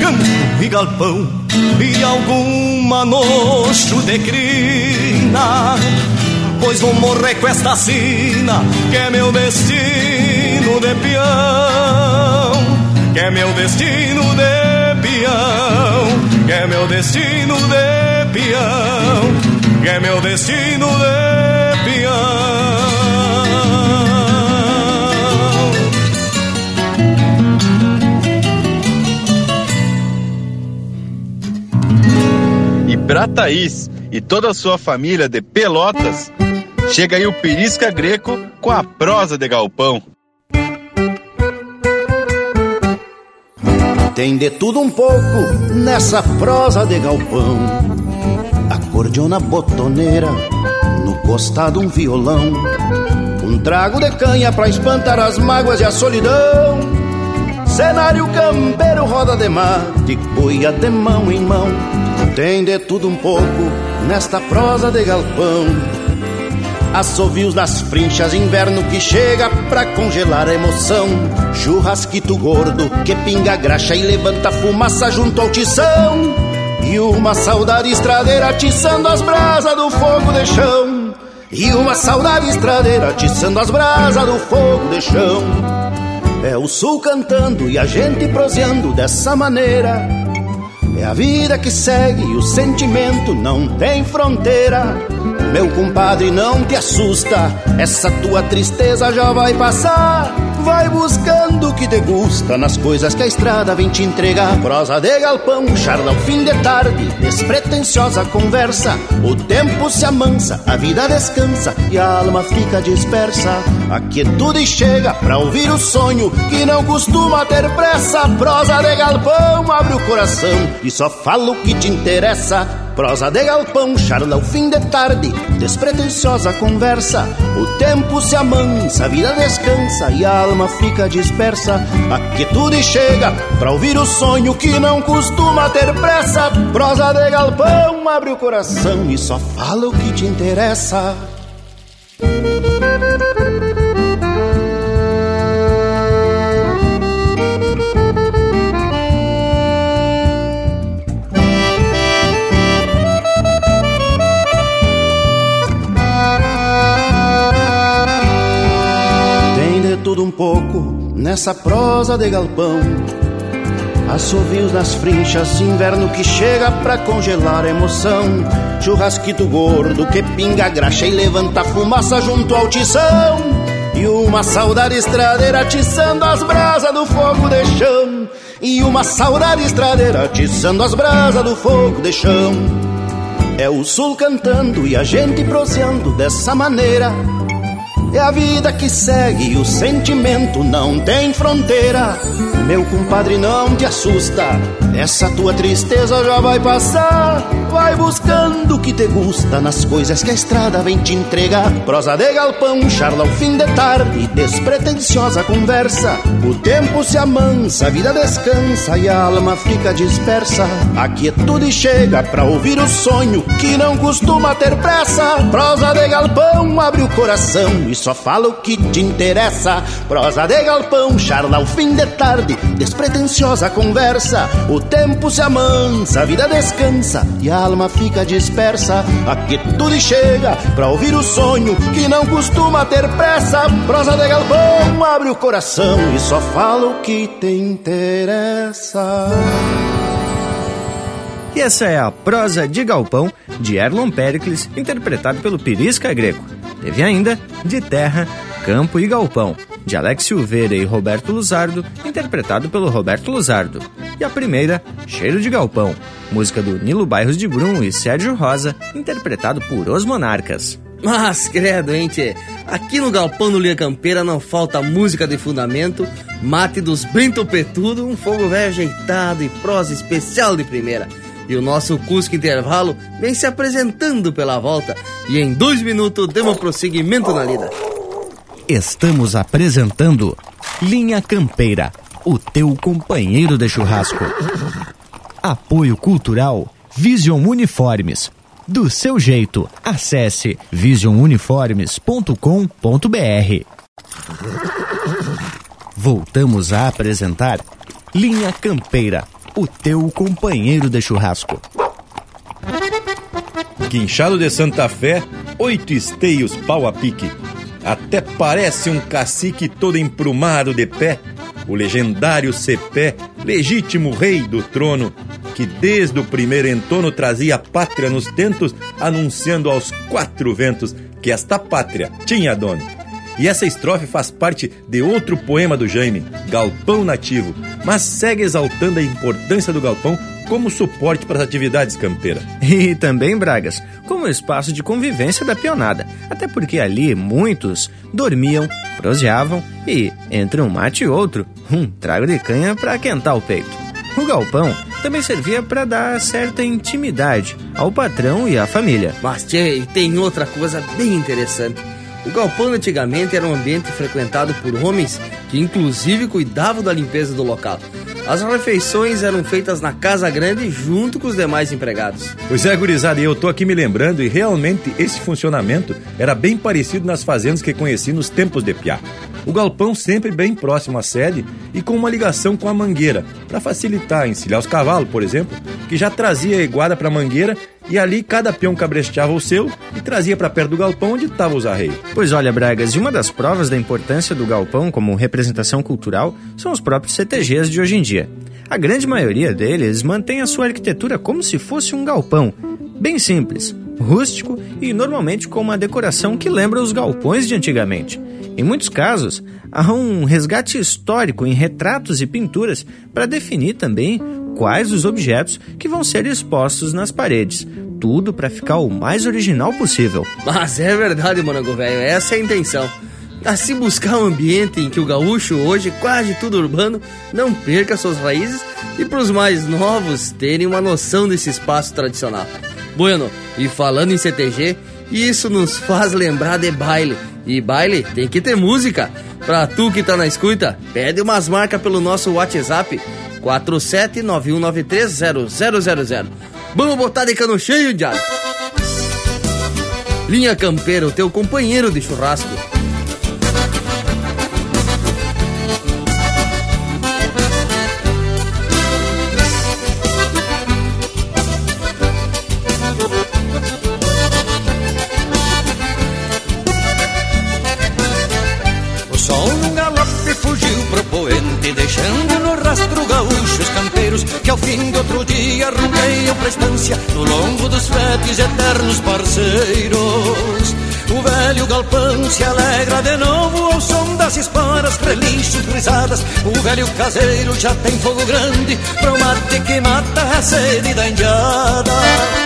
campo e galpão e alguma nojo de crina pois vou morrer com esta sina, que é meu destino de peão. Que é meu destino de peão, que é meu destino de peão, que é meu destino de peão. Pra Thaís e toda a sua família de Pelotas, chega aí o Pirisca Greco com a prosa de galpão. Tem de tudo um pouco nessa prosa de galpão. Acordeona botoneira, no costado um violão. Um trago de canha pra espantar as mágoas e a solidão. Cenário campeiro, roda de mate, boia de mão em mão tem de tudo um pouco nesta prosa de galpão. Assovios nas frinchas, inverno que chega pra congelar a emoção. Churrasquito gordo que pinga graxa e levanta fumaça junto ao tição. E uma saudade estradeira atiçando as brasas do fogo de chão. E uma saudade estradeira atiçando as brasas do fogo de chão. É o sul cantando e a gente proseando dessa maneira. É a vida que segue, o sentimento não tem fronteira. Meu compadre, não te assusta, essa tua tristeza já vai passar. Vai buscando o que te gusta nas coisas que a estrada vem te entregar. Prosa de galpão, charla ao fim de tarde, despretensiosa conversa. O tempo se amansa, a vida descansa e a alma fica dispersa. A quietude chega pra ouvir o sonho que não costuma ter pressa. Prosa de galpão, abre o coração e só fala o que te interessa. Prosa de galpão, charla ao fim de tarde, despretensiosa conversa. O tempo se amansa, a vida descansa e a alma fica dispersa. A quietude chega pra ouvir o sonho que não costuma ter pressa. Prosa de galpão, abre o coração e só fala o que te interessa. Um pouco nessa prosa de galpão. Assovios nas frinchas, inverno que chega pra congelar a emoção. Churrasquito gordo que pinga graxa e levanta fumaça junto ao tição. E uma saudade estradeira atiçando as brasas do fogo de chão. E uma saudade estradeira atiçando as brasas do fogo de chão. É o sul cantando e a gente proseando dessa maneira é a vida que segue o sentimento não tem fronteira. Meu compadre, não te assusta, essa tua tristeza já vai passar. Vai buscando o que te gusta nas coisas que a estrada vem te entregar. Prosa de galpão, charla ao fim de tarde, despretensiosa conversa. O tempo se amansa, a vida descansa e a alma fica dispersa. A quietude chega pra ouvir o sonho que não costuma ter pressa. Prosa de galpão, abre o coração só fala o que te interessa. Prosa de galpão, charla ao fim de tarde, despretensiosa conversa. O tempo se amansa, a vida descansa e a alma fica dispersa. A quietude chega pra ouvir o sonho que não costuma ter pressa. Prosa de galpão, abre o coração e só fala o que te interessa. E essa é a prosa de galpão de Erlon Pericles, interpretado pelo Pirisca Greco. Teve ainda De Terra, Campo e Galpão, de Alex Silveira e Roberto Luzardo, interpretado pelo Roberto Luzardo. E a primeira, Cheiro de Galpão, música do Nilo Bairros de Brum e Sérgio Rosa, interpretado por Os Monarcas. Mas, credo, hein, tchê? Aqui no Galpão do Linha Campeira não falta música de fundamento, mate dos bem topetudo, um fogo velho ajeitado e prosa especial de primeira. E o nosso Cusco Intervalo vem se apresentando pela volta e em dois minutos demos prosseguimento na lida. Estamos apresentando Linha Campeira, o teu companheiro de churrasco. Apoio Cultural Vision Uniformes. Do seu jeito, acesse visionuniformes.com.br. Voltamos a apresentar Linha Campeira, o teu companheiro de churrasco. Guinchado de Santa Fé oito esteios pau a pique. Até parece um cacique todo emprumado de pé, o legendário Cepé, legítimo rei do trono, que desde o primeiro entono trazia a pátria nos tentos, anunciando aos quatro ventos que esta pátria tinha dono. E essa estrofe faz parte de outro poema do Jaime, Galpão Nativo, mas segue exaltando a importância do galpão como suporte para as atividades campeiras. E também, Bragas, como espaço de convivência da pionada. Até porque ali muitos dormiam, proseavam e, entre um mate e outro, um trago de canha para aquentar o peito. O galpão também servia para dar certa intimidade ao patrão e à família. Mas, tchê, tem outra coisa bem interessante. O galpão antigamente era um ambiente frequentado por homens que inclusive cuidavam da limpeza do local. As refeições eram feitas na casa grande junto com os demais empregados. Pois é, gurizada, eu tô aqui me lembrando e realmente esse funcionamento era bem parecido nas fazendas que conheci nos tempos de Piá. O galpão sempre bem próximo à sede e com uma ligação com a mangueira, para facilitar encilhar os cavalos, por exemplo, que já trazia a iguada para a mangueira e ali cada peão cabresteava o seu e trazia para perto do galpão onde estavam os arreios. Pois olha, Bragas, e uma das provas da importância do galpão como representação cultural são os próprios CTGs de hoje em dia. A grande maioria deles mantém a sua arquitetura como se fosse um galpão, bem simples, rústico e normalmente com uma decoração que lembra os galpões de antigamente. Em muitos casos, há um resgate histórico em retratos e pinturas para definir também quais os objetos que vão ser expostos nas paredes. Tudo para ficar o mais original possível. Mas é verdade, Monago Velho, essa é a intenção. A se buscar um ambiente em que o gaúcho, hoje quase tudo urbano, não perca suas raízes e para os mais novos terem uma noção desse espaço tradicional. Bueno, e falando em CTG, isso nos faz lembrar de baile. E baile tem que ter música. Pra tu que tá na escuta, pede umas marcas pelo nosso WhatsApp 47919300000. Vamos botar de cano cheio, Diabo! Linha Campeira, o teu companheiro de churrasco. Estância no longo dos fretes eternos parceiros. O velho galpão se alegra de novo ao som das esporas, relinchos, risadas. O velho caseiro já tem fogo grande pro mate que mata a sede da indiada.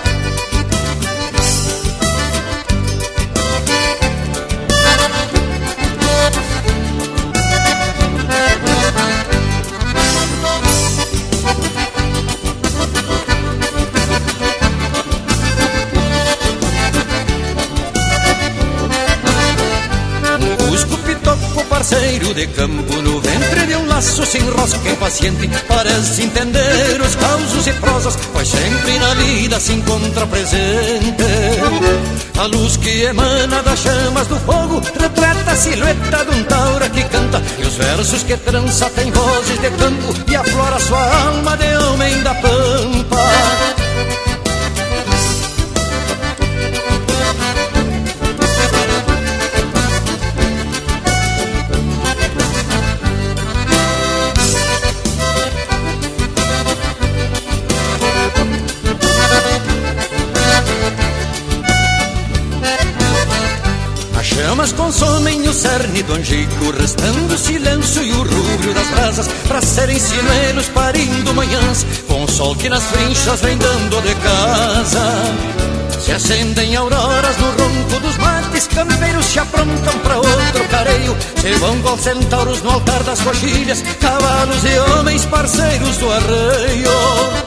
De campo no ventre de um laço sem rosca impaciente Parece entender os causos e prosas, pois sempre na vida se encontra presente. A luz que emana das chamas do fogo retrata a silhueta de um taura que canta E os versos que trança têm vozes de campo e aflora sua alma de homem da pampa que nas trinchas vem dando de casa. Se acendem auroras no ronco dos mates, campeiros se aprontam para outro careio, se vão com centauros no altar das coxilhas, cavalos e homens parceiros do arreio.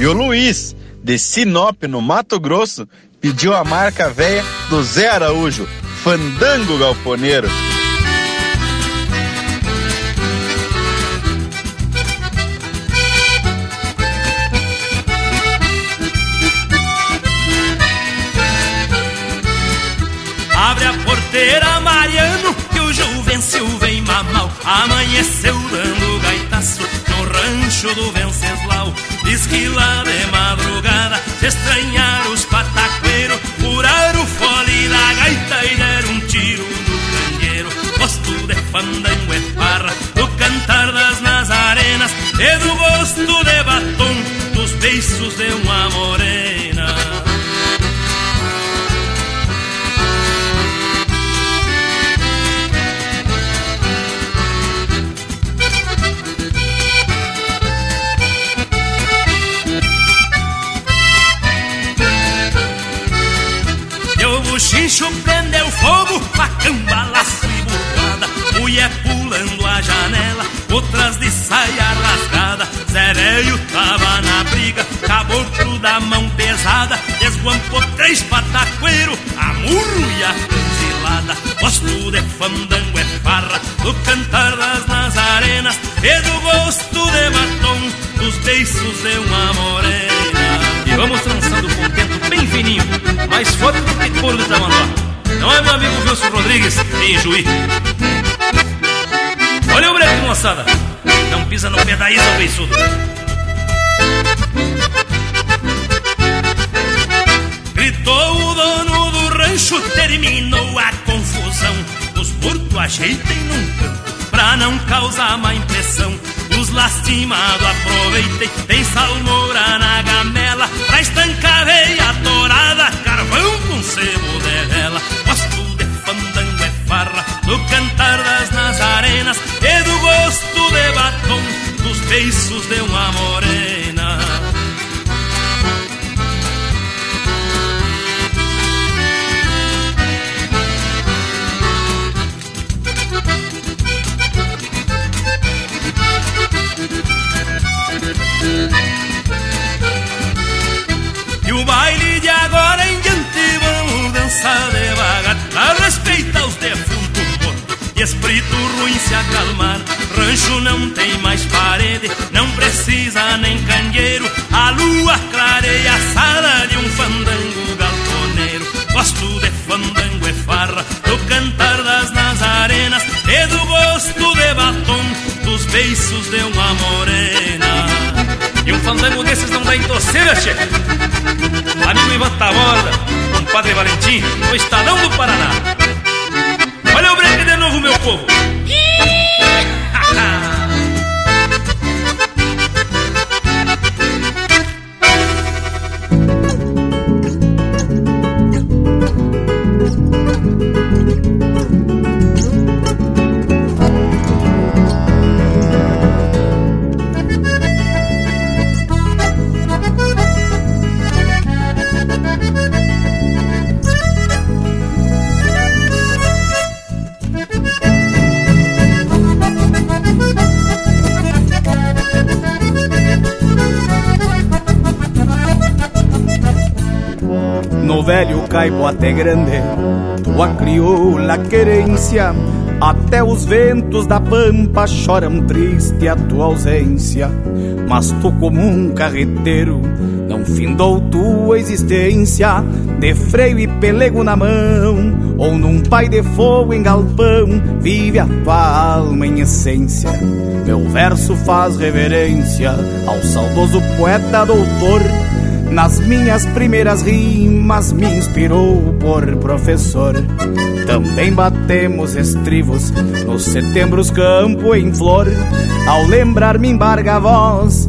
E o Luiz, de Sinop, no Mato Grosso, pediu a marca véia do Zé Araújo, Fandango Galponeiro. Abre a porteira, Mariano, que o Juvencil vem mamal. Amanheceu dando gaitaço no rancho do Venceslau. Diz que lá de madrugada se estranharam os pataqueiros, furaram o fole da gaita e deram um tiro no canheiro. Gosto de fandango é farra, do cantar das nazarenas e do gosto de batom dos beiços de uma morena. Fogo, facão, balaço e burdoada Mulher pulando a janela, outras de saia rasgada velho tava na briga, caboclo da mão pesada Esguampou três pataqueiro, a murro e a canzilada Gosto de fandango é farra, do cantar das nazarenas E do gosto de batom, dos beiços de uma morena. E vamos trançando com o tempo bem fininho Mais forte do que couro de tamanduá Não é meu amigo Wilson Rodrigues? Em Juí. Olha o breque, moçada. Não pisa no pé da Isa, beiçudo. Gritou o dono do rancho Terminou a confusão. Os burtos ajeitem num canto Pra não causar má impressão. Os lastimados aproveitem, tem salmoura na gamela, pra estancar veia torada, carvão com sebo de vela. Gosto de fandango é farra, do cantar das nazarenas, e do gosto de batom, dos beiços de uma morena. Espírito ruim se acalmar Rancho não tem mais parede, não precisa nem candeeiro A lua clareia a sala de um fandango galponeiro Gosto de fandango e farra, do cantar das nazarenas E do gosto de batom, dos beiços de uma morena e um fandango desses não dá em torceira, chefe. Amigo Ivan Taborda, compadre Valentim, no Estadão do Paraná. Novo, meu povo. No velho caibo até grande, tua crioula querência, até os ventos da pampa choram triste a tua ausência. Mas tu, como um carreteiro, não findou tua existência, de freio e pelego na mão, ou num pai de fogo em galpão, vive a tua alma em essência. Meu verso faz reverência ao saudoso poeta doutor nas minhas primeiras rimas me inspirou por professor. Também batemos estrivos nos setembros campo em flor. Ao lembrar me embarga a voz,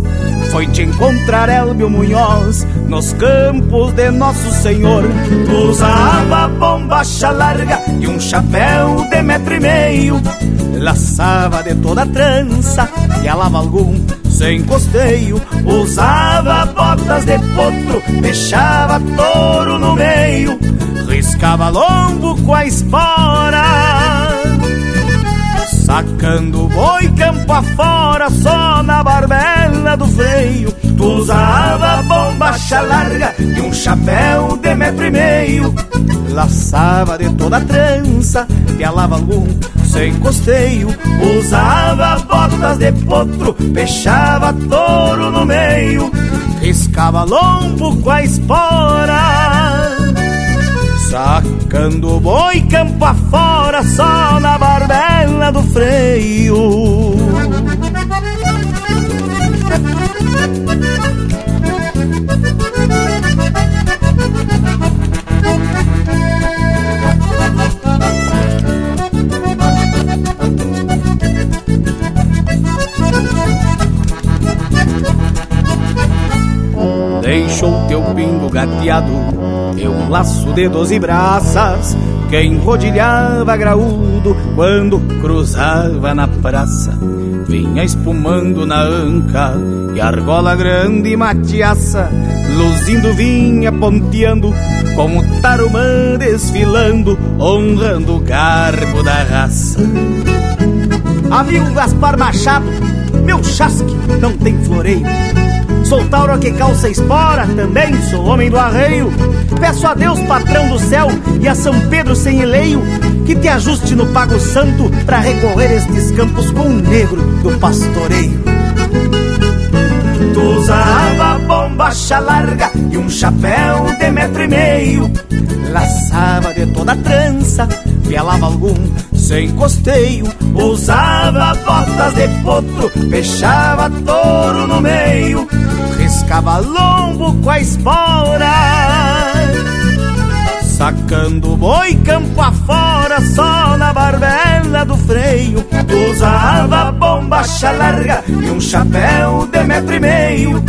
foi te encontrar Elbio Munhoz nos campos de Nosso Senhor. Tu usava bombacha larga e um chapéu de metro e meio. Laçava de toda trança e alava algum sem costeio, usava botas de potro, deixava touro no meio, riscava lombo com a espora. Sacando boi campo afora, só na barbela do freio. Tu usava bombacha larga e um chapéu de metro e meio. Laçava de toda a trança, pialava algum sem costeio. Usava botas de potro, fechava touro no meio. Riscava lombo com a espora. Sacando boi campo afora, só na barbela do freio. Deixou teu pingo gateado, teu laço de doze braças, que enrodilhava graúdo quando cruzava na praça. Vinha espumando na anca e argola grande e matiaça, luzindo vinha ponteando, como tarumã desfilando, honrando o garbo da raça. Amigo Gaspar Machado, meu chasque não tem floreio Sou tauro que calça espora, também sou homem do arreio. Peço a Deus, patrão do céu, e a São Pedro sem eleio, que te ajuste no pago santo para recorrer estes campos com o negro do pastoreio. Usava bombacha larga e um chapéu de metro e meio, laçava de toda trança, pelava algum sem costeio, usava botas de potro, fechava touro no meio, riscava lombo com a espora. Sacando boi campo afora, só na barbela do freio. Usava bombacha larga e um chapéu de metro e meio.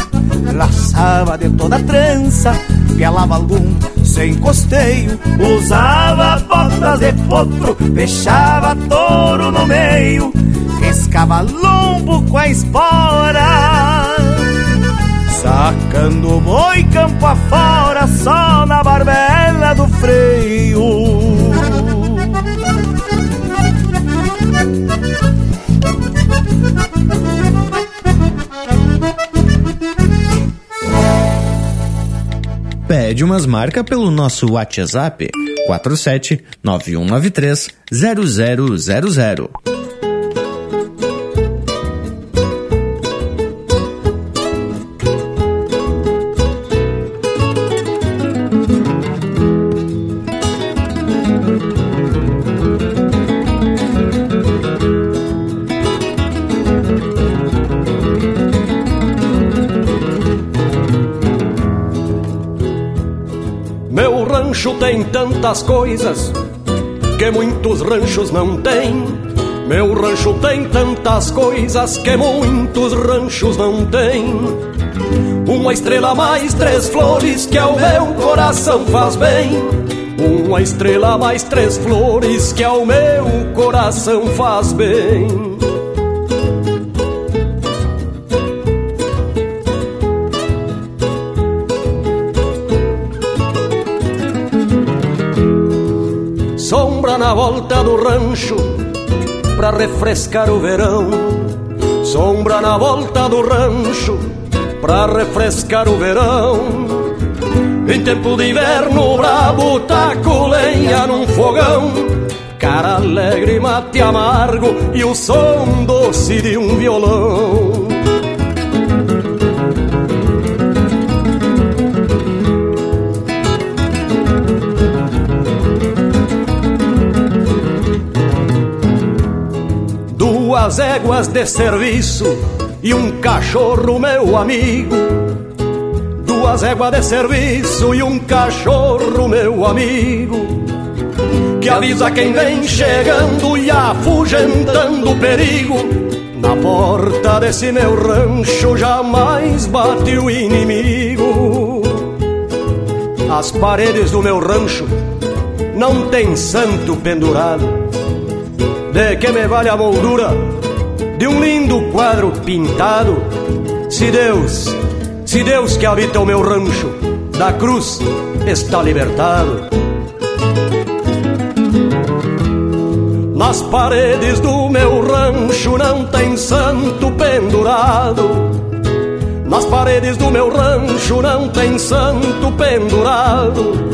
Laçava de toda trança, pelava algum sem costeio. Usava botas de potro, fechava touro no meio. Riscava lombo com a espora. Sacando boi campo afora, só na barbela do freio. Pede umas marcas pelo nosso WhatsApp 47 9193 0000. Coisas que muitos ranchos não têm. Meu rancho tem tantas coisas que muitos ranchos não têm. Uma estrela mais três flores que ao meu coração faz bem. Uma estrela mais três flores que ao meu coração faz bem. Na volta do rancho pra refrescar o verão. Sombra na volta do rancho pra refrescar o verão. Em tempo de inverno brabo taco lenha num fogão. Cara alegre, mate amargo e o som doce de um violão. Duas éguas de serviço e um cachorro, meu amigo. Duas éguas de serviço e um cachorro, meu amigo. Que avisa quem vem chegando e afugentando o perigo. Na porta desse meu rancho jamais bate o inimigo. As paredes do meu rancho não tem santo pendurado de que me vale a moldura um lindo quadro pintado? Se Deus, se Deus que habita o meu rancho, da cruz está libertado. Nas paredes do meu rancho não tem santo pendurado. Nas paredes do meu rancho não tem santo pendurado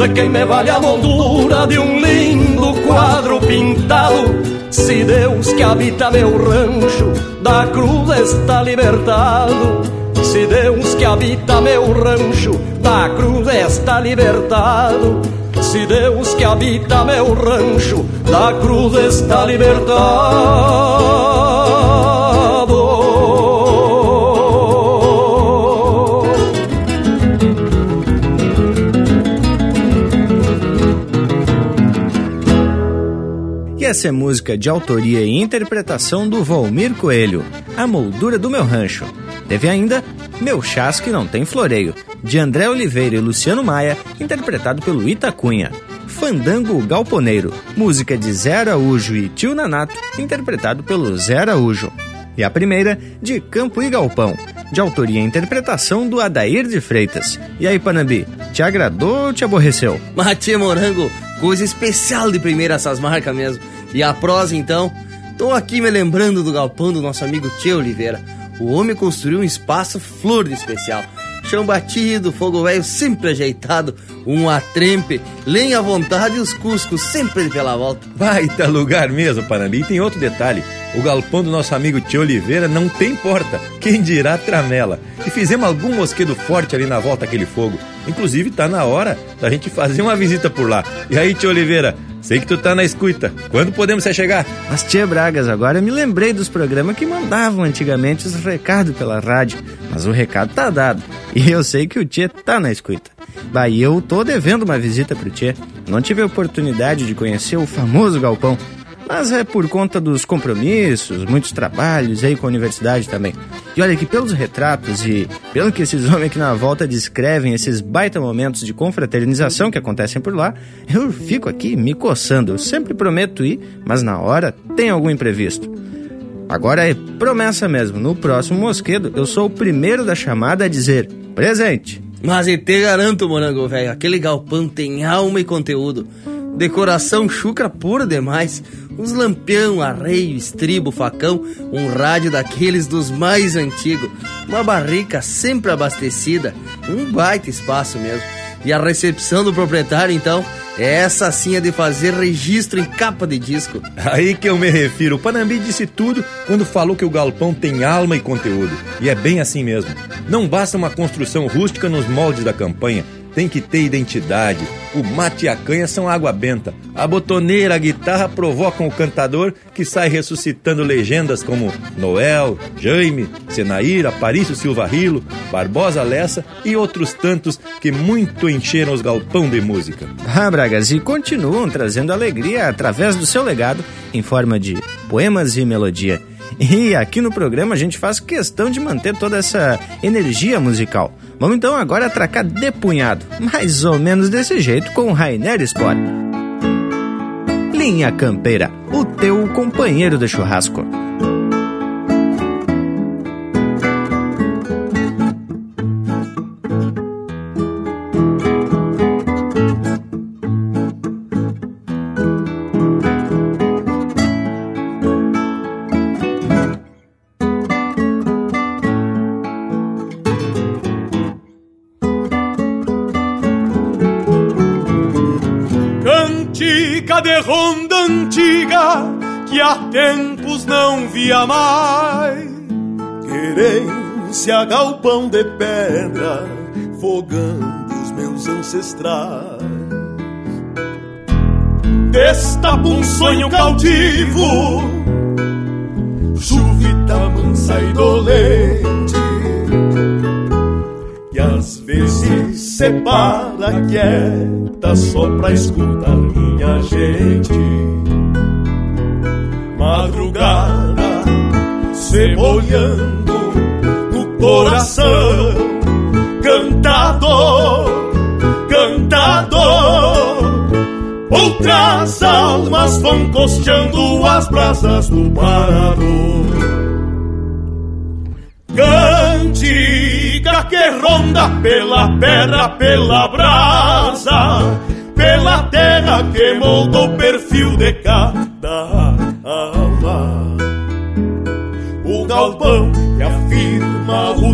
de quem me vale a moldura de um lindo quadro pintado. Se Deus que habita meu rancho da cruz está libertado. Se Deus que habita meu rancho da cruz está libertado. Se Deus que habita meu rancho da cruz está libertado. Essa é música de autoria e interpretação do Valmir Coelho, A Moldura do Meu Rancho. Teve ainda Meu Chás Que Não Tem Floreio, de André Oliveira e Luciano Maia, interpretado pelo Itacunha. Fandango Galponeiro, música de Zé Araújo e Tio Nanato, interpretado pelo Zé Araújo. E a primeira, de Campo e Galpão, de autoria e interpretação do Adair de Freitas. E aí, Panambi, te agradou ou te aborreceu? Matia Morango, coisa especial de primeira essas marcas mesmo. E a prosa então, tô aqui me lembrando do galpão do nosso amigo Tio Oliveira. O homem construiu um espaço flor de especial chão batido, fogo velho sempre ajeitado, um atrempe, lenha à vontade e os cuscos sempre pela volta. Baita lugar mesmo, Panambi. E tem outro detalhe: o galpão do nosso amigo Tio Oliveira não tem porta, quem dirá tramela. E fizemos algum mosquedo forte ali na volta daquele fogo. Inclusive, tá na hora da gente fazer uma visita por lá. E aí, Tio Oliveira, Sei que tu tá na escuta. Quando podemos chegar? Mas, tia Bragas, agora eu me lembrei dos programas que mandavam antigamente os recados pela rádio. Mas o recado tá dado. E eu sei que o tia tá na escuta. Bah, eu tô devendo uma visita pro tia. Não tive a oportunidade de conhecer o famoso galpão mas é por conta dos compromissos, muitos trabalhos aí com a universidade também. E olha que pelos retratos e pelo que esses homens aqui na volta descrevem esses baita momentos de confraternização que acontecem por lá, eu fico aqui me coçando. Eu sempre prometo ir, mas na hora tem algum imprevisto. Agora é promessa mesmo, no próximo mosquedo eu sou o primeiro da chamada a dizer presente. Mas e te garanto, morango velho, aquele galpão tem alma e conteúdo. Decoração chucra pura demais uns lampião, arreio, estribo, facão, um rádio daqueles dos mais antigos, uma barrica sempre abastecida, um baita espaço mesmo. E a recepção do proprietário, então, é essa sim é de fazer registro em capa de disco. Aí que eu me refiro. O Panambi disse tudo quando falou que o galpão tem alma e conteúdo. E é bem assim mesmo. Não basta uma construção rústica nos moldes da campanha tem que ter identidade. O mate e a canha são água benta. A botoneira, a guitarra provocam o cantador que sai ressuscitando legendas como Noel, Jaime, Senaíra, Aparício Silva Rilo, Barbosa Lessa e outros tantos que muito encheram os galpão de música. Ah, Bragas, e continuam trazendo alegria através do seu legado em forma de poemas e melodia. E aqui no programa a gente faz questão de manter toda essa energia musical. Vamos então agora atracar de punhado, mais ou menos desse jeito com o Rainer Sport. Linha Campeira, o teu companheiro de churrasco. Via mais. Querência, galpão de pedra, fogando os meus ancestrais. Destapa um sonho cautivo, chuvita mansa e dolente, que às vezes separa quieta só pra escutar minha gente madrugada se molhando no coração, cantador, cantador. Outras almas vão costeando as brasas do parador. Cantiga que ronda pela terra, pela brasa, pela terra que moldou o perfil de cada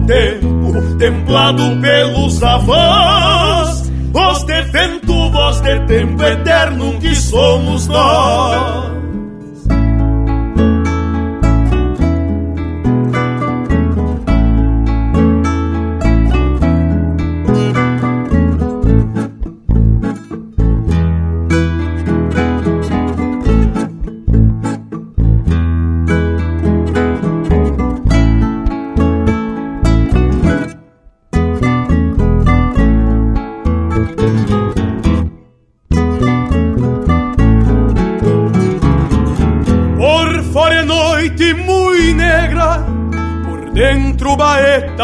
tempo, templado pelos avós. Voz de vento, voz de tempo eterno que somos nós.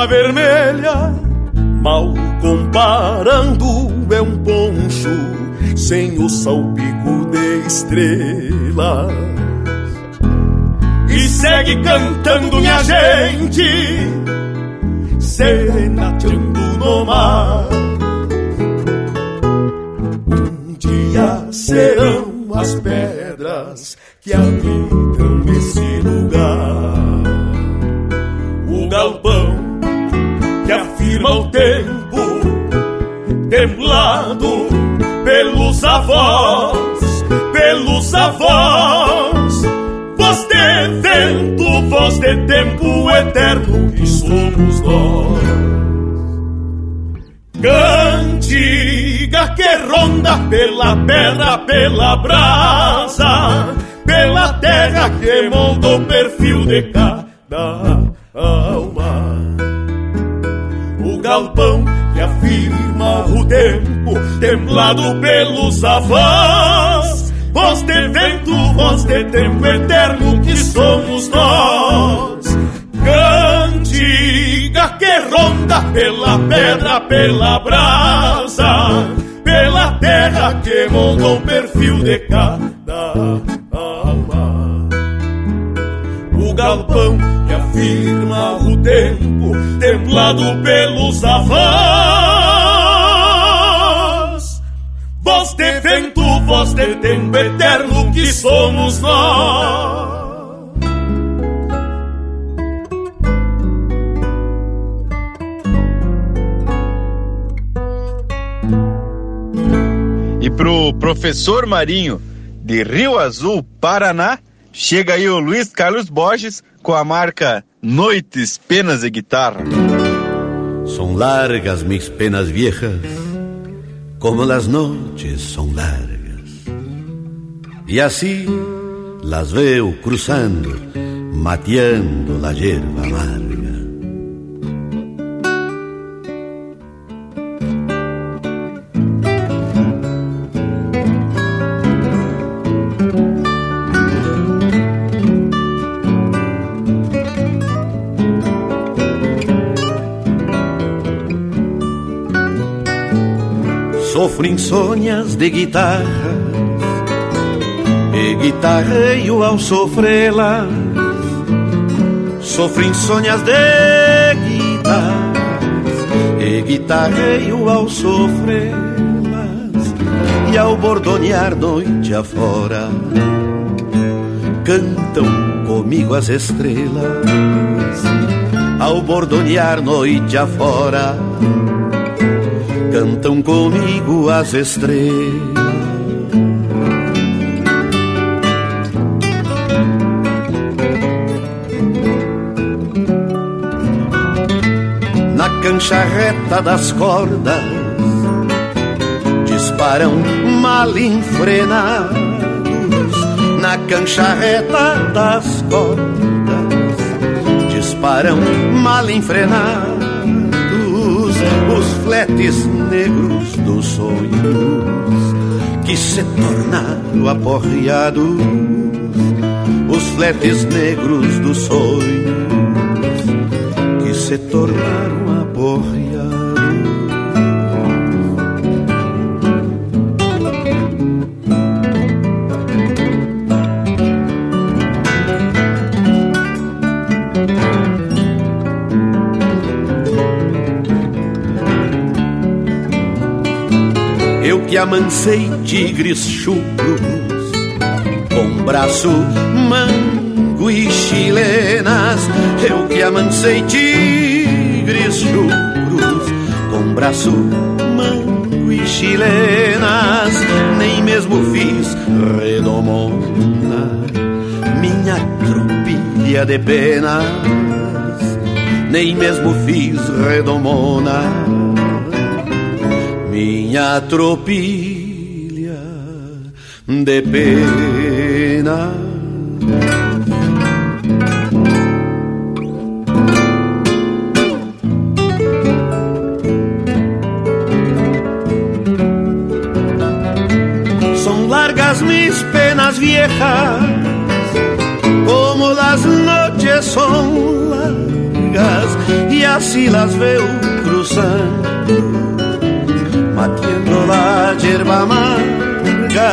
Vermelha, mal comparando é um poncho sem o salpico de estrelas. E segue cantando minha gente, serenateando no mar. O perfil de cada alma. O galpão que afirma o tempo, templado pelos avós. Voz de vento, voz de tempo eterno que somos nós. Cantiga que ronda pela pedra, pela brasa, pela terra que molda o perfil de cada. Galpão que afirma o tempo, templado pelos avós. Voz de vento, voz de tempo eterno que somos nós. E pro professor Marinho, de Rio Azul, Paraná, chega aí o Luiz Carlos Borges com a marca Noites, Penas e Guitarra. Son largas mis penas viejas, como las noches son largas. Y así las veo cruzando, mateando la hierba amarga. Insônias de guitarra E guitarreio ao sofrê-las. Sofro insônias de guitarras E guitarreio ao sofrê-las. E ao bordonear noite afora Cantam comigo as estrelas. Ao bordonear noite afora cantam comigo as estrelas. Na cancha reta das cordas disparam mal enfrenados. Na cancha reta das cordas disparam mal enfrenados os fletes negros dos sonhos que se tornaram aporreados, os fletes negros dos sonhos que amancei tigres chucros com braço mango e chilenas. Eu que amancei tigres chucros com braço mango e chilenas. Nem mesmo fiz redomona, minha tropilha de penas. Nem mesmo fiz redomona minha tropilha de pena. Son largas mis penas viejas, como las noches son largas e assim las veo cruzando, mateando la hierba amarga.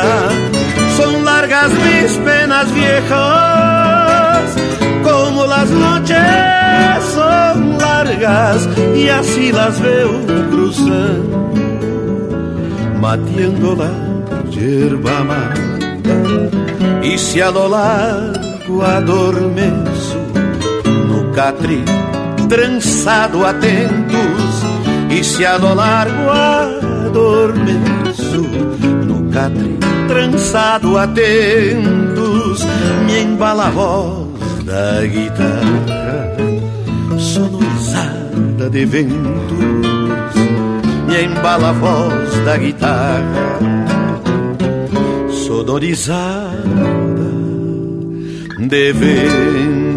Son largas mis penas viejas, como las noches son largas, y así las veo cruzando, mateando la hierba amarga. E se a lo largo adormeço no catre trançado atentos E se a lo largo adormeço no catre trançado atentos Me embala a voz da guitarra sonorizada de ventos Me embala a voz da guitarra sonorizada de vento.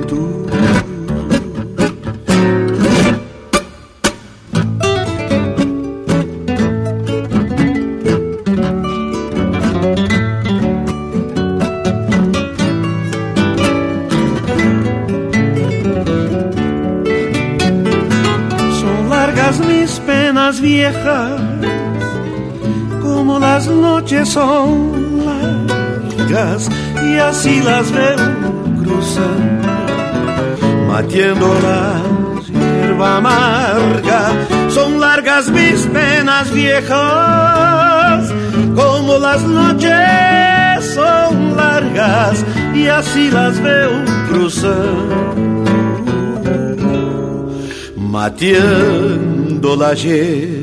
Viejas, como las noches son largas, y así las veo cruzando, mateando la hierba amarga. Son largas mis penas viejas, como las noches son largas, y así las veo cruzando, mateando la hierba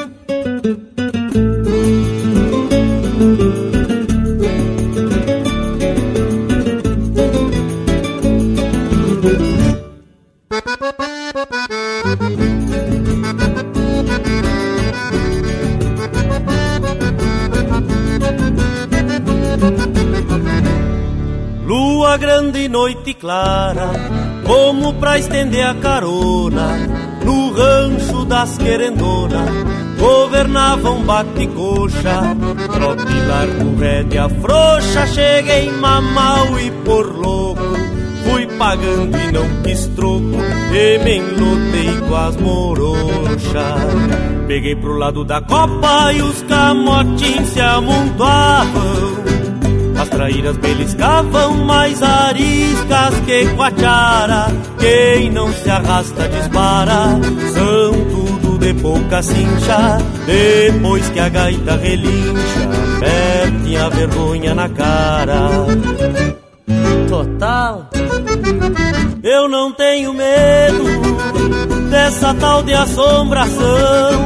Pra estender a carona, no rancho das querendonas, governava um bate-coxa, trote largo, rédea frouxa, cheguei mamal e por louco, fui pagando e não quis troco, e me enlotei com as morochas. Peguei pro lado da copa e os camotinhos se amontoavam. As traíras beliscavam mais ariscas que quachara Quem não se arrasta dispara. São tudo de pouca cincha. Depois que a gaita relincha Perde a vergonha na cara. Total. Eu não tenho medo Dessa tal de assombração.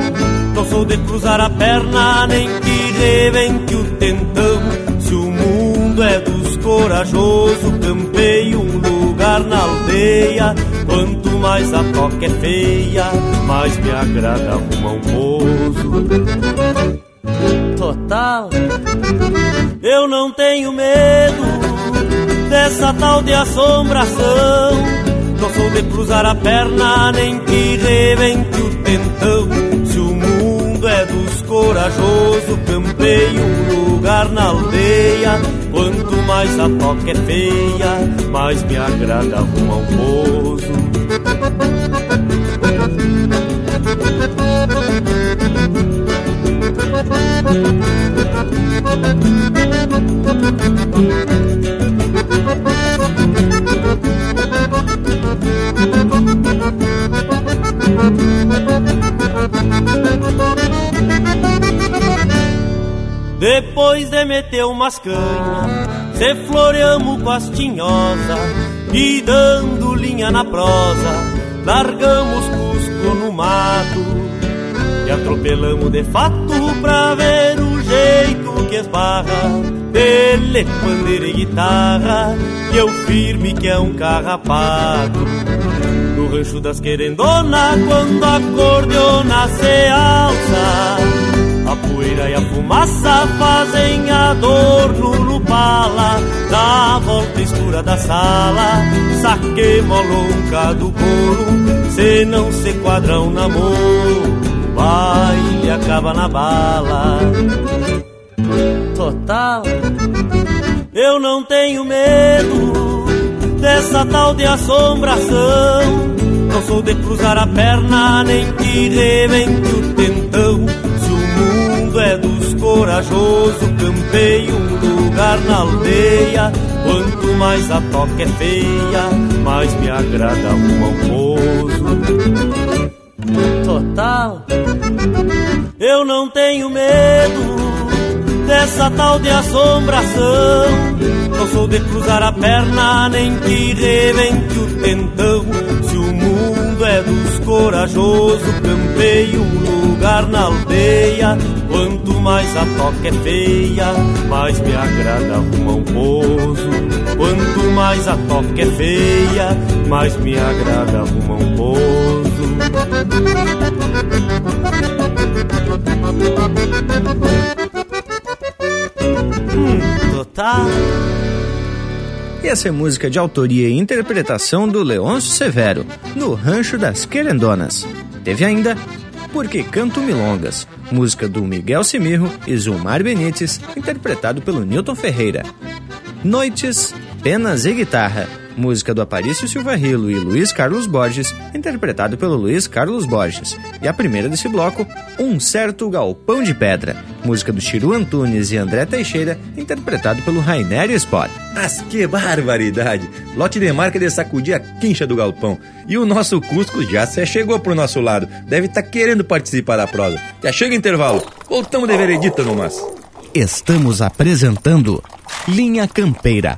Não sou de cruzar a perna Nem que rebente o tentão. Se o dos corajosos, campei um lugar na aldeia. Quanto mais a toca é feia, mais me agrada arrumar um pouso. Total, eu não tenho medo dessa tal de assombração. Não sou de cruzar a perna, nem que rebente o tentão. Se o mundo é dos corajosos, campei um lugar na aldeia. Quanto mais a toca é feia, mais me agrada arrumar um pouso. Depois de meter umas canhas, se floreamos com as tinhosas e dando linha na prosa, largamos Cusco no mato e atropelamos de fato pra ver o jeito que esbarra. Dele, pandeira e guitarra, e eu firme que é um carrapato. No rancho das querendonas, quando a cordiona se alça. A poeira e a fumaça fazem adorno no pala Da volta tristura da sala, saque molonca do couro, se não se quadra um namoro, o baile acaba na bala. Total, eu não tenho medo dessa tal de assombração. Não sou de cruzar a perna, nem que rebente o tentão. Dos corajosos, campei um lugar na aldeia. Quanto mais a toca é feia, mais me agrada um almoço. Total, eu não tenho medo dessa tal de assombração. Não sou de cruzar a perna, nem que rebente o tentão. Se o mundo é dos corajosos, campei um lugar na aldeia. Quanto mais a toca é feia, mais me agrada arrumar um pouso. Quanto mais a toca é feia, mais me agrada arrumar um pouso. Total. E essa é música de autoria e interpretação do Leôncio Severo, no Rancho das Querendonas. Teve ainda Porque Canto Milongas, música do Miguel Simirro e Zumar Benites, interpretado pelo Newton Ferreira. Noites, Penas e Guitarra, música do Aparício Silva Rilo e Luiz Carlos Borges, interpretado pelo Luiz Carlos Borges. E a primeira desse bloco, Um Certo Galpão de Pedra, música do Chiru Antunes e André Teixeira, interpretado pelo Rainer Sport. Mas que barbaridade! Lote de marca de sacudir a quincha do galpão. E o nosso Cusco já se chegou pro nosso lado. Deve estar tá querendo participar da prosa. Já chega intervalo. Voltamos de veredita no mas. Estamos apresentando Linha Campeira,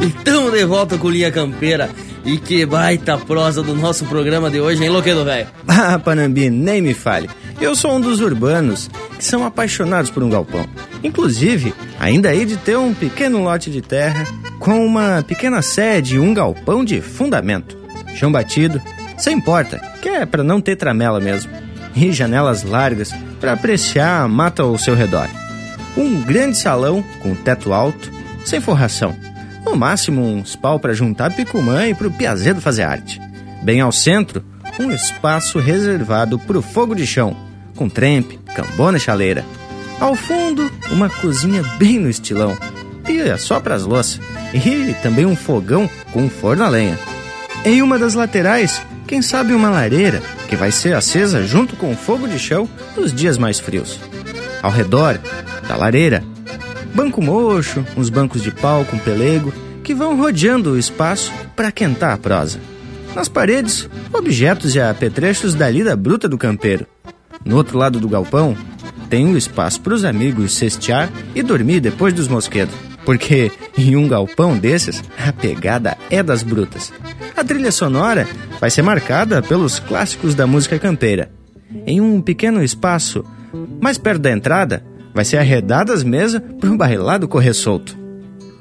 Estamos de volta com Linha Campeira. E que baita prosa do nosso programa de hoje, hein, Loquedo, velho? Ah, Panambi, nem me fale. Eu sou um dos urbanos que são apaixonados por um galpão. Inclusive, ainda hei de ter um pequeno lote de terra com uma pequena sede e um galpão de fundamento. Chão batido, sem porta, que é para não ter tramela mesmo. E janelas largas para apreciar a mata ao seu redor. Um grande salão com teto alto, sem forração no máximo uns pau para juntar picumã e pro piazedo fazer arte. Bem ao centro, um espaço reservado pro fogo de chão, com trempe, cambona e chaleira. Ao fundo, uma cozinha bem no estilão, pia só pras louças, e também um fogão com um forno a lenha. Em uma das laterais, quem sabe uma lareira, que vai ser acesa junto com o fogo de chão nos dias mais frios. Ao redor da lareira, banco mocho, uns bancos de pau com pelego que vão rodeando o espaço para quentar a prosa. Nas paredes, objetos e apetrechos da lida bruta do campeiro. No outro lado do galpão, tem um espaço para os amigos cestear e dormir depois dos mosquedos. Porque em um galpão desses, a pegada é das brutas. A trilha sonora vai ser marcada pelos clássicos da música campeira. Em um pequeno espaço, mais perto da entrada, vai ser arredada as mesas para um bailado correr solto.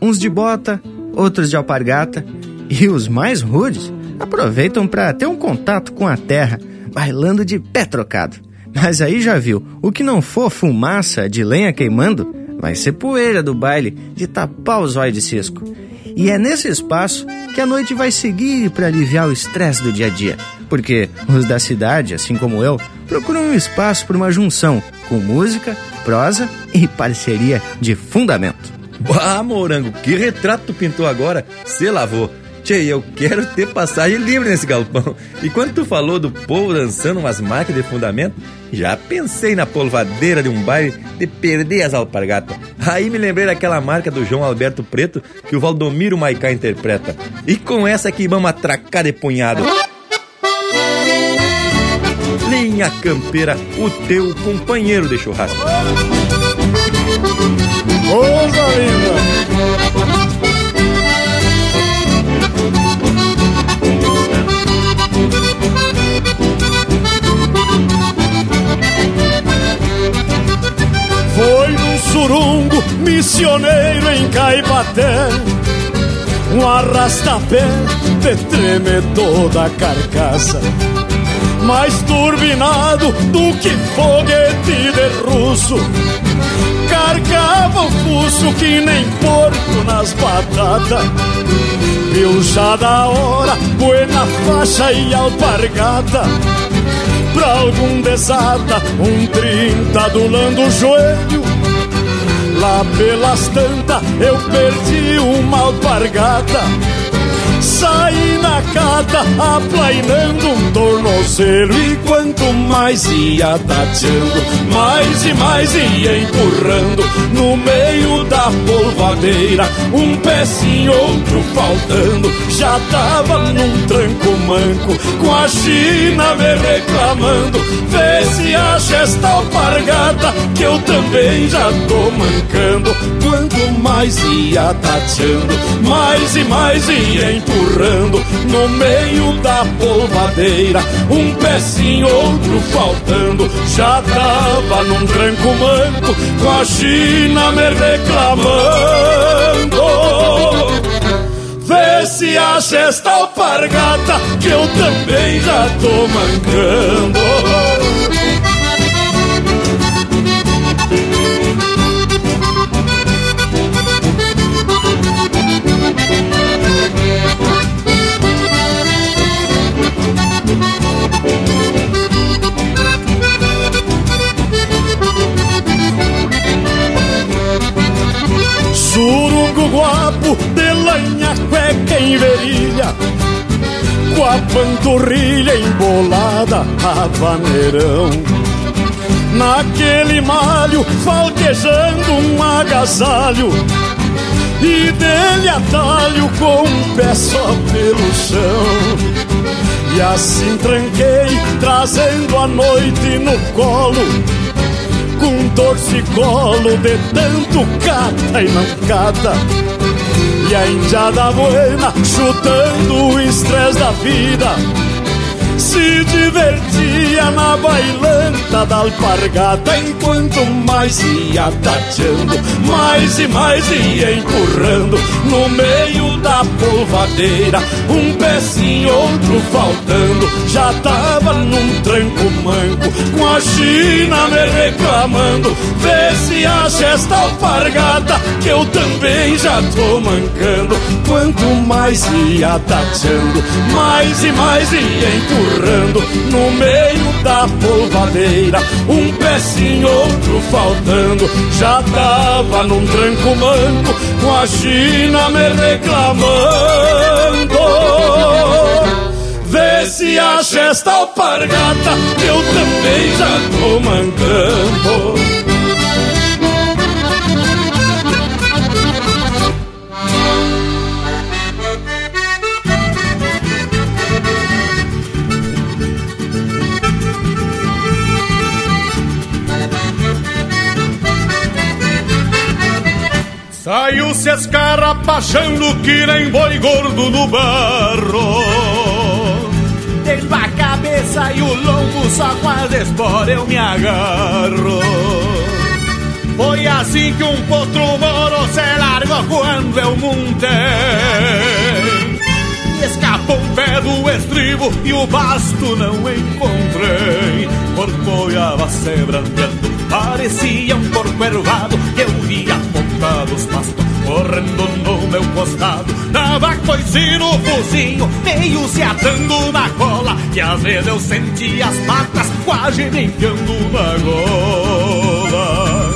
Uns de bota, outros de alpargata e os mais rudes aproveitam para ter um contato com a terra, bailando de pé trocado. Mas aí já viu, o que não for fumaça de lenha queimando, vai ser poeira do baile de tapar os olhos de cisco. E é nesse espaço que a noite vai seguir para aliviar o estresse do dia a dia. Porque os da cidade, assim como eu, procuram um espaço para uma junção com música, prosa e parceria de fundamento. Ah, Morango, que retrato tu pintou agora? Se lavou. Tchê, eu quero ter passagem livre nesse galpão. E quando tu falou do povo dançando umas marcas de fundamento, já pensei na polvadeira de um baile de perder as alpargatas. Aí me lembrei daquela marca do João Alberto Preto que o Valdomiro Maicá interpreta. E com essa aqui vamos atracar de punhado. Linha Campeira, o teu companheiro de churrasco. Coisa Foi num surungo missioneiro em Caipaté, Um arrastapé de treme toda a carcaça mais turbinado do que foguete de russo. Carcava o fuso que nem porco nas batatas. Viu já da hora, buena faixa e alpargata. Pra algum desata, um trinta adulando o joelho. Lá pelas tantas eu perdi uma alpargata. Saí na cata aplainando um tornozelo. E quanto mais ia tateando Mais e mais ia empurrando. No meio da polvadeira Um pezinho, outro faltando. Já tava num tranco manco Com a China me reclamando. Vê se acha esta alpargata Que eu também já tô mancando. Quanto mais ia tateando Mais e mais ia empurrando empurrando no meio da polvadeira. Um pezinho, outro faltando, já tava num tranco manco, com a China me reclamando. Vê se acha esta alpargata que eu também já tô mancando. Surungo guapo de lanha cueca em verilha Com a panturrilha embolada a vaneirão. Naquele malho falquejando um agasalho E dele atalho com um pé só pelo chão. E assim tranquei trazendo a noite no colo com torcicolo de tanto cata e não cata. E a indiada buena chutando o estresse da vida se divertia na bailanta da alpargata Enquanto mais ia tateando, mais e mais ia empurrando No meio da polvadeira, um pezinho, outro faltando Já tava num tranco manco, com a China me reclamando Vê se acha esta alpargata, que eu também já tô mancando Quanto mais ia tateando, mais e mais ia empurrando no meio da polvadeira. Um pezinho, outro faltando, já tava num tranco manco, com a China me reclamando. Vê se acha esta alpargata, eu também já tô mancando. Saiu se escarrapachando que nem boi gordo no barro. Desde a cabeça e o lombo só com as eu me agarro. Foi assim que um potro moro se largou quando eu montei. Escapou um pé do estribo e o basto não encontrei. Corcoiava se branqueando, parecia um porco ervado que eu via dos pastos correndo no meu costado. Dava coice no focinho, meio se atando na cola. Que às vezes eu sentia as patas quase me enfiando na gola.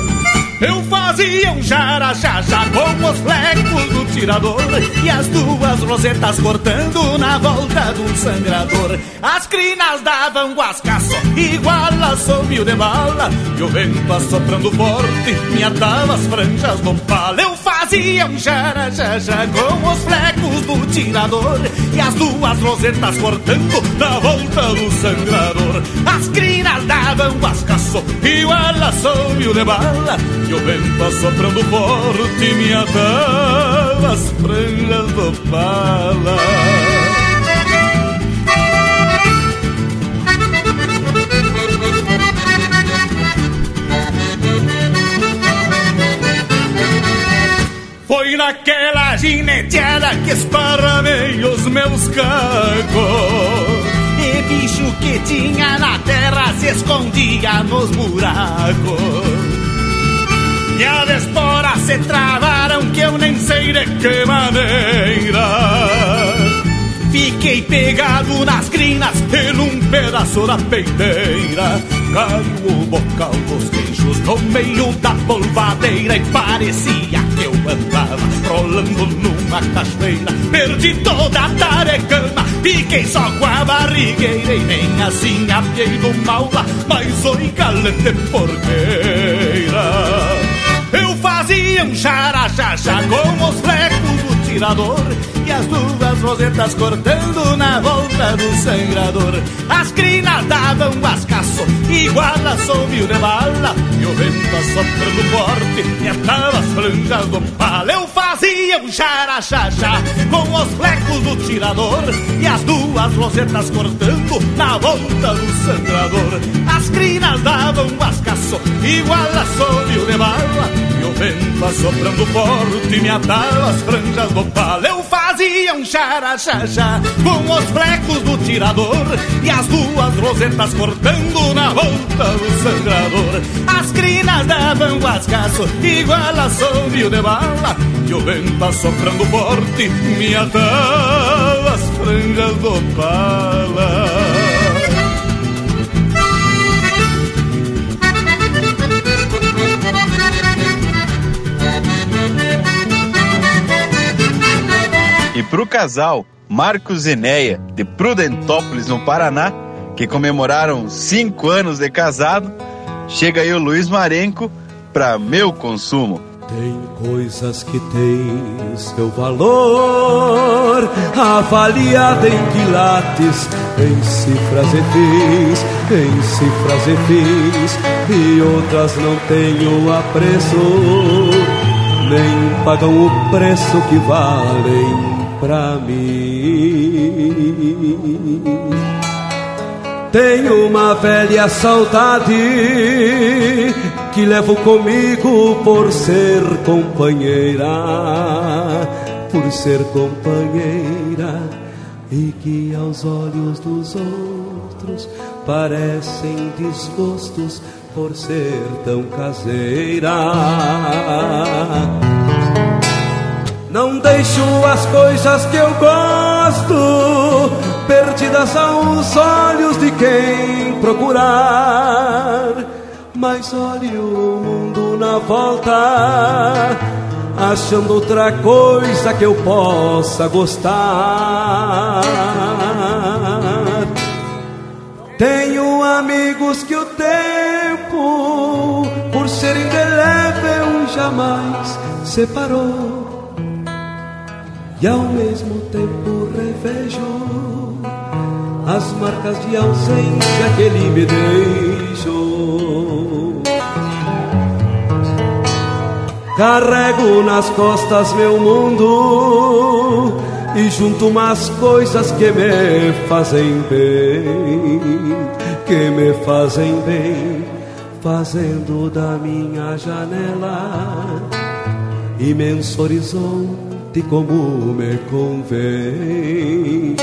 Eu fazia um jara-jaja com os flecos do tirador E as duas rosetas cortando na volta do sangrador. As crinas davam guascaço igual a sombio de bala E o vento assoprando forte me atava as franjas do palo Eu fazia um jara-jaja com os flecos do tirador E as duas rosetas cortando na volta do sangrador. As crinas davam guascaço igual a sombio de bala e o vento assoprando forte me atava as franjas do pala. Gineteada que esparramei os meus cacos. E bicho que tinha na terra se escondia nos buracos e as esporas se travaram que eu nem sei de que maneira. Fiquei pegado nas crinas e num pedaço da peiteira. Caiu o bocal dos queixos no meio da polvadeira E parecia que eu andava rolando numa cachoeira. Perdi toda a tarecama, fiquei só com a barrigueira E nem assim apiei do maula, mas oi calete porqueira eu fazia um xaraxaxa com os flecos do tirador E as duas rosetas cortando na volta do sangrador. As crinas davam ascaço igual a sombrio de bala E o vento assoprando forte e atava as franjas do pala. Eu fazia um com os flecos do tirador E as duas rosetas cortando na volta do sangrador. As crinas davam ascaço igual a sombrio de bala e o vento assoprando forte me atava as franjas do palo Eu fazia um xaraxaxa com os flecos do tirador E as duas rosetas cortando na volta do sangrador. As crinas davam guascaço igual a sombrio de bala E o vento assoprando forte me atava as franjas do pala E para o casal Marcos e Neia, de Prudentópolis, no Paraná, que comemoraram cinco anos de casado, chega aí o Luiz Marenco para meu consumo. Tem coisas que têm seu valor, avaliada em quilates, em cifras e fis, em cifras e fis, e outras não têm o apreço, nem pagam o preço que valem pra mim. Tenho uma velha saudade que levo comigo por ser companheira, por ser companheira e que aos olhos dos outros parecem desgostos por ser tão caseira. Não deixo as coisas que eu gosto perdidas aos olhos de quem procurar. Mas olhe o mundo na volta, achando outra coisa que eu possa gostar. Tenho amigos que o tempo, por ser indelével, jamais separou e ao mesmo tempo revejo as marcas de ausência que ele me deixou. Carrego nas costas meu mundo e junto umas coisas que me fazem bem, que me fazem bem, fazendo da minha janela imenso horizonte de como me convém.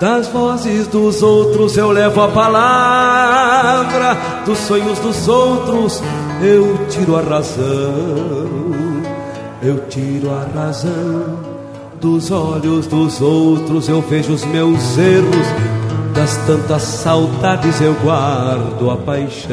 Das vozes dos outros eu levo a palavra, dos sonhos dos outros eu tiro a razão, eu tiro a razão. Dos olhos dos outros eu vejo os meus erros, das tantas saudades eu guardo a paixão.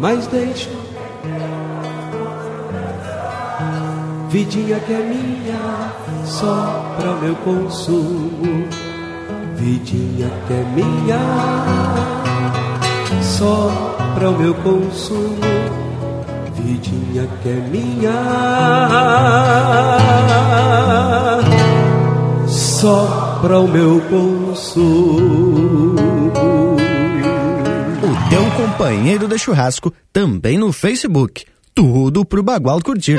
mas deixo vidinha que é minha só para o meu consumo, vidinha que é minha só para o meu consumo, vidinha que é minha, só para o meu consumo. Companheiro de churrasco também no Facebook. Tudo pro Bagual curtir.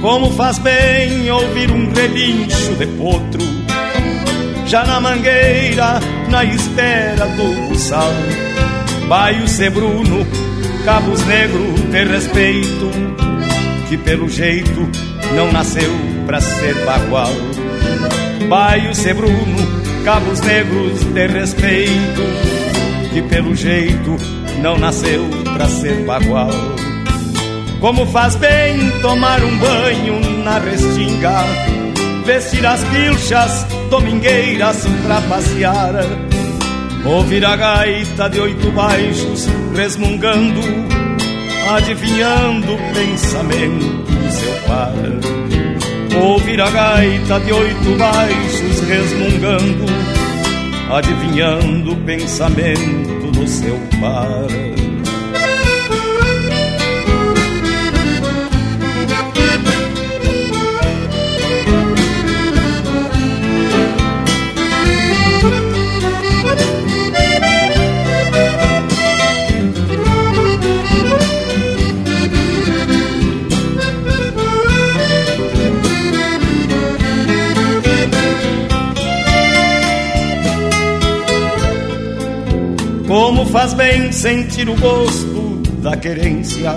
Como faz bem ouvir um relincho de potro Já na mangueira, na espera do buçal. Baio Sebruno, Cabos Negro, ter respeito Que pelo jeito não nasceu pra ser bagual. Baio Sebruno, Cabos Negros, ter respeito Que pelo jeito não nasceu pra ser bagual como faz bem tomar um banho na restinga, vestir as pilchas domingueiras pra passear, ouvir a gaita de oito baixos resmungando, adivinhando o pensamento do seu par. Ouvir a gaita de oito baixos resmungando, adivinhando o pensamento do seu par. Como faz bem sentir o gosto da querência,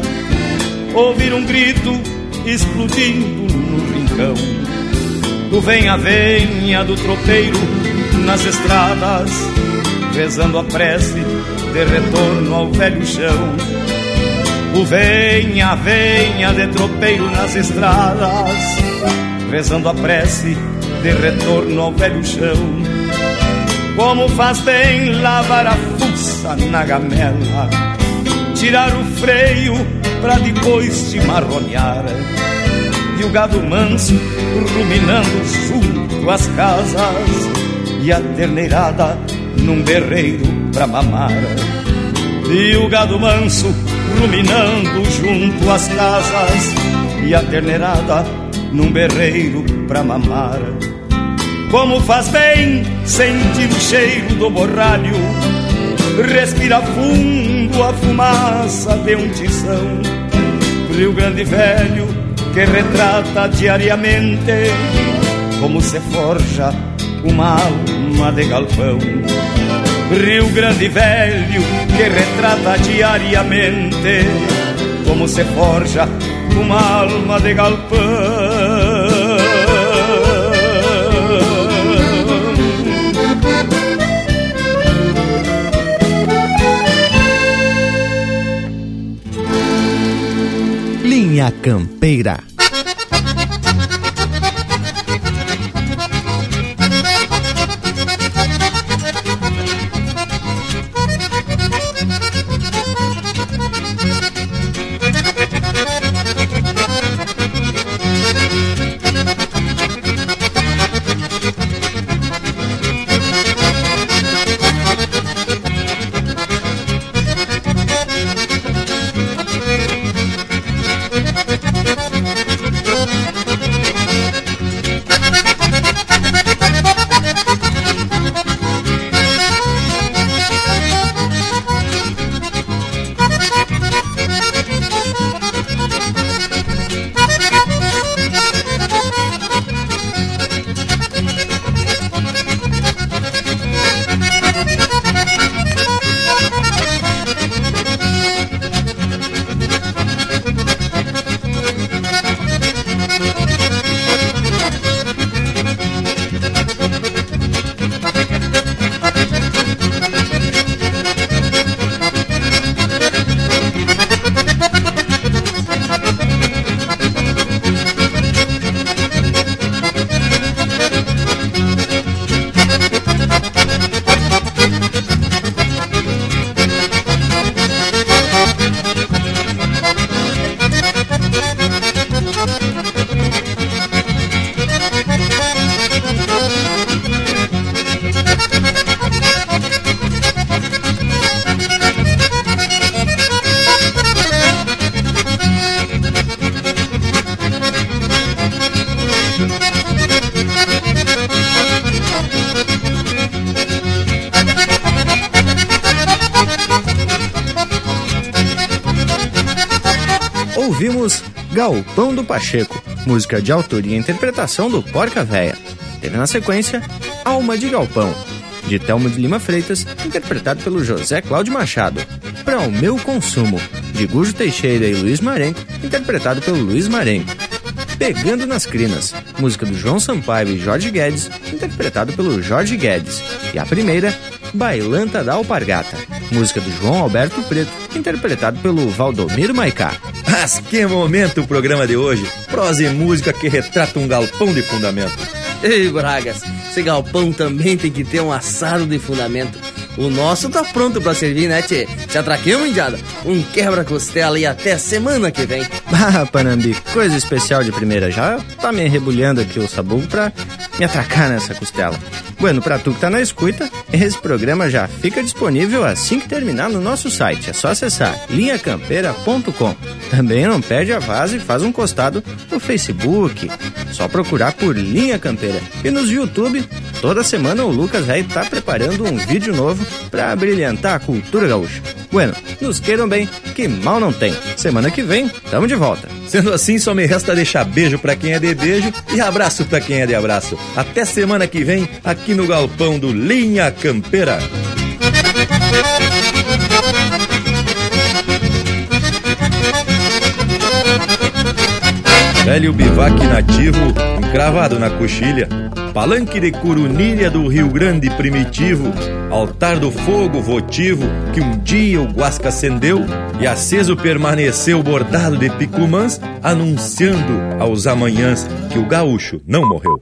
ouvir um grito explodindo no rincão, do venha venha do tropeiro nas estradas, rezando a prece de retorno ao velho chão. O venha venha de tropeiro nas estradas, rezando a prece de retorno ao velho chão. Como faz bem lavar a na gamela Tirar o freio pra depois te marronear. E o gado manso ruminando junto às casas E a terneirada num berreiro pra mamar. E o gado manso ruminando junto às casas E a terneirada num berreiro pra mamar. Como faz bem sentir o cheiro do borralho, respira fundo a fumaça de um tição. Rio Grande Velho que retrata diariamente como se forja uma alma de galpão. Rio Grande Velho que retrata diariamente como se forja uma alma de galpão. Linha Campeira. Música de autoria e interpretação do Porca Véia. Teve na sequência Alma de Galpão, de Telmo de Lima Freitas, interpretado pelo José Cláudio Machado. Para o Meu Consumo, de Gujo Teixeira e Luiz Marenco, interpretado pelo Luiz Marenco. Pegando nas Crinas, música do João Sampaio e Jorge Guedes, interpretado pelo Jorge Guedes. E a primeira, Bailanta da Alpargata, música do João Alberto Preto, interpretado pelo Valdomiro Maicá. Mas que momento o programa de hoje! Prosa e música que retrata um galpão de fundamento. Ei, Bragas, esse galpão também tem que ter um assado de fundamento. O nosso tá pronto para servir, né, tchê? Se atraquemos, indiada? Um quebra-costela e até semana que vem. Ah, Panambi, coisa especial de primeira. Já tá me rebulhando aqui o sabugo pra me atracar nessa costela. Bueno, pra tu que tá na escuta, esse programa já fica disponível assim que terminar no nosso site. É só acessar linhacampeira.com. Também não perde a vaza e faz um costado Facebook. Só procurar por Linha Campeira. E nos YouTube, toda semana o Lucas vai tá preparando um vídeo novo para brilhantar a cultura gaúcha. Bueno, nos queiram bem, que mal não tem. Semana que vem, tamo de volta. Sendo assim, só me resta deixar beijo para quem é de beijo e abraço para quem é de abraço. Até semana que vem, aqui no galpão do Linha Campeira. Velho bivac nativo, encravado na coxilha. Palanque de curunilha do Rio Grande primitivo. Altar do fogo votivo que um dia o Guasca acendeu e aceso permaneceu bordado de picumãs, anunciando aos amanhãs que o gaúcho não morreu.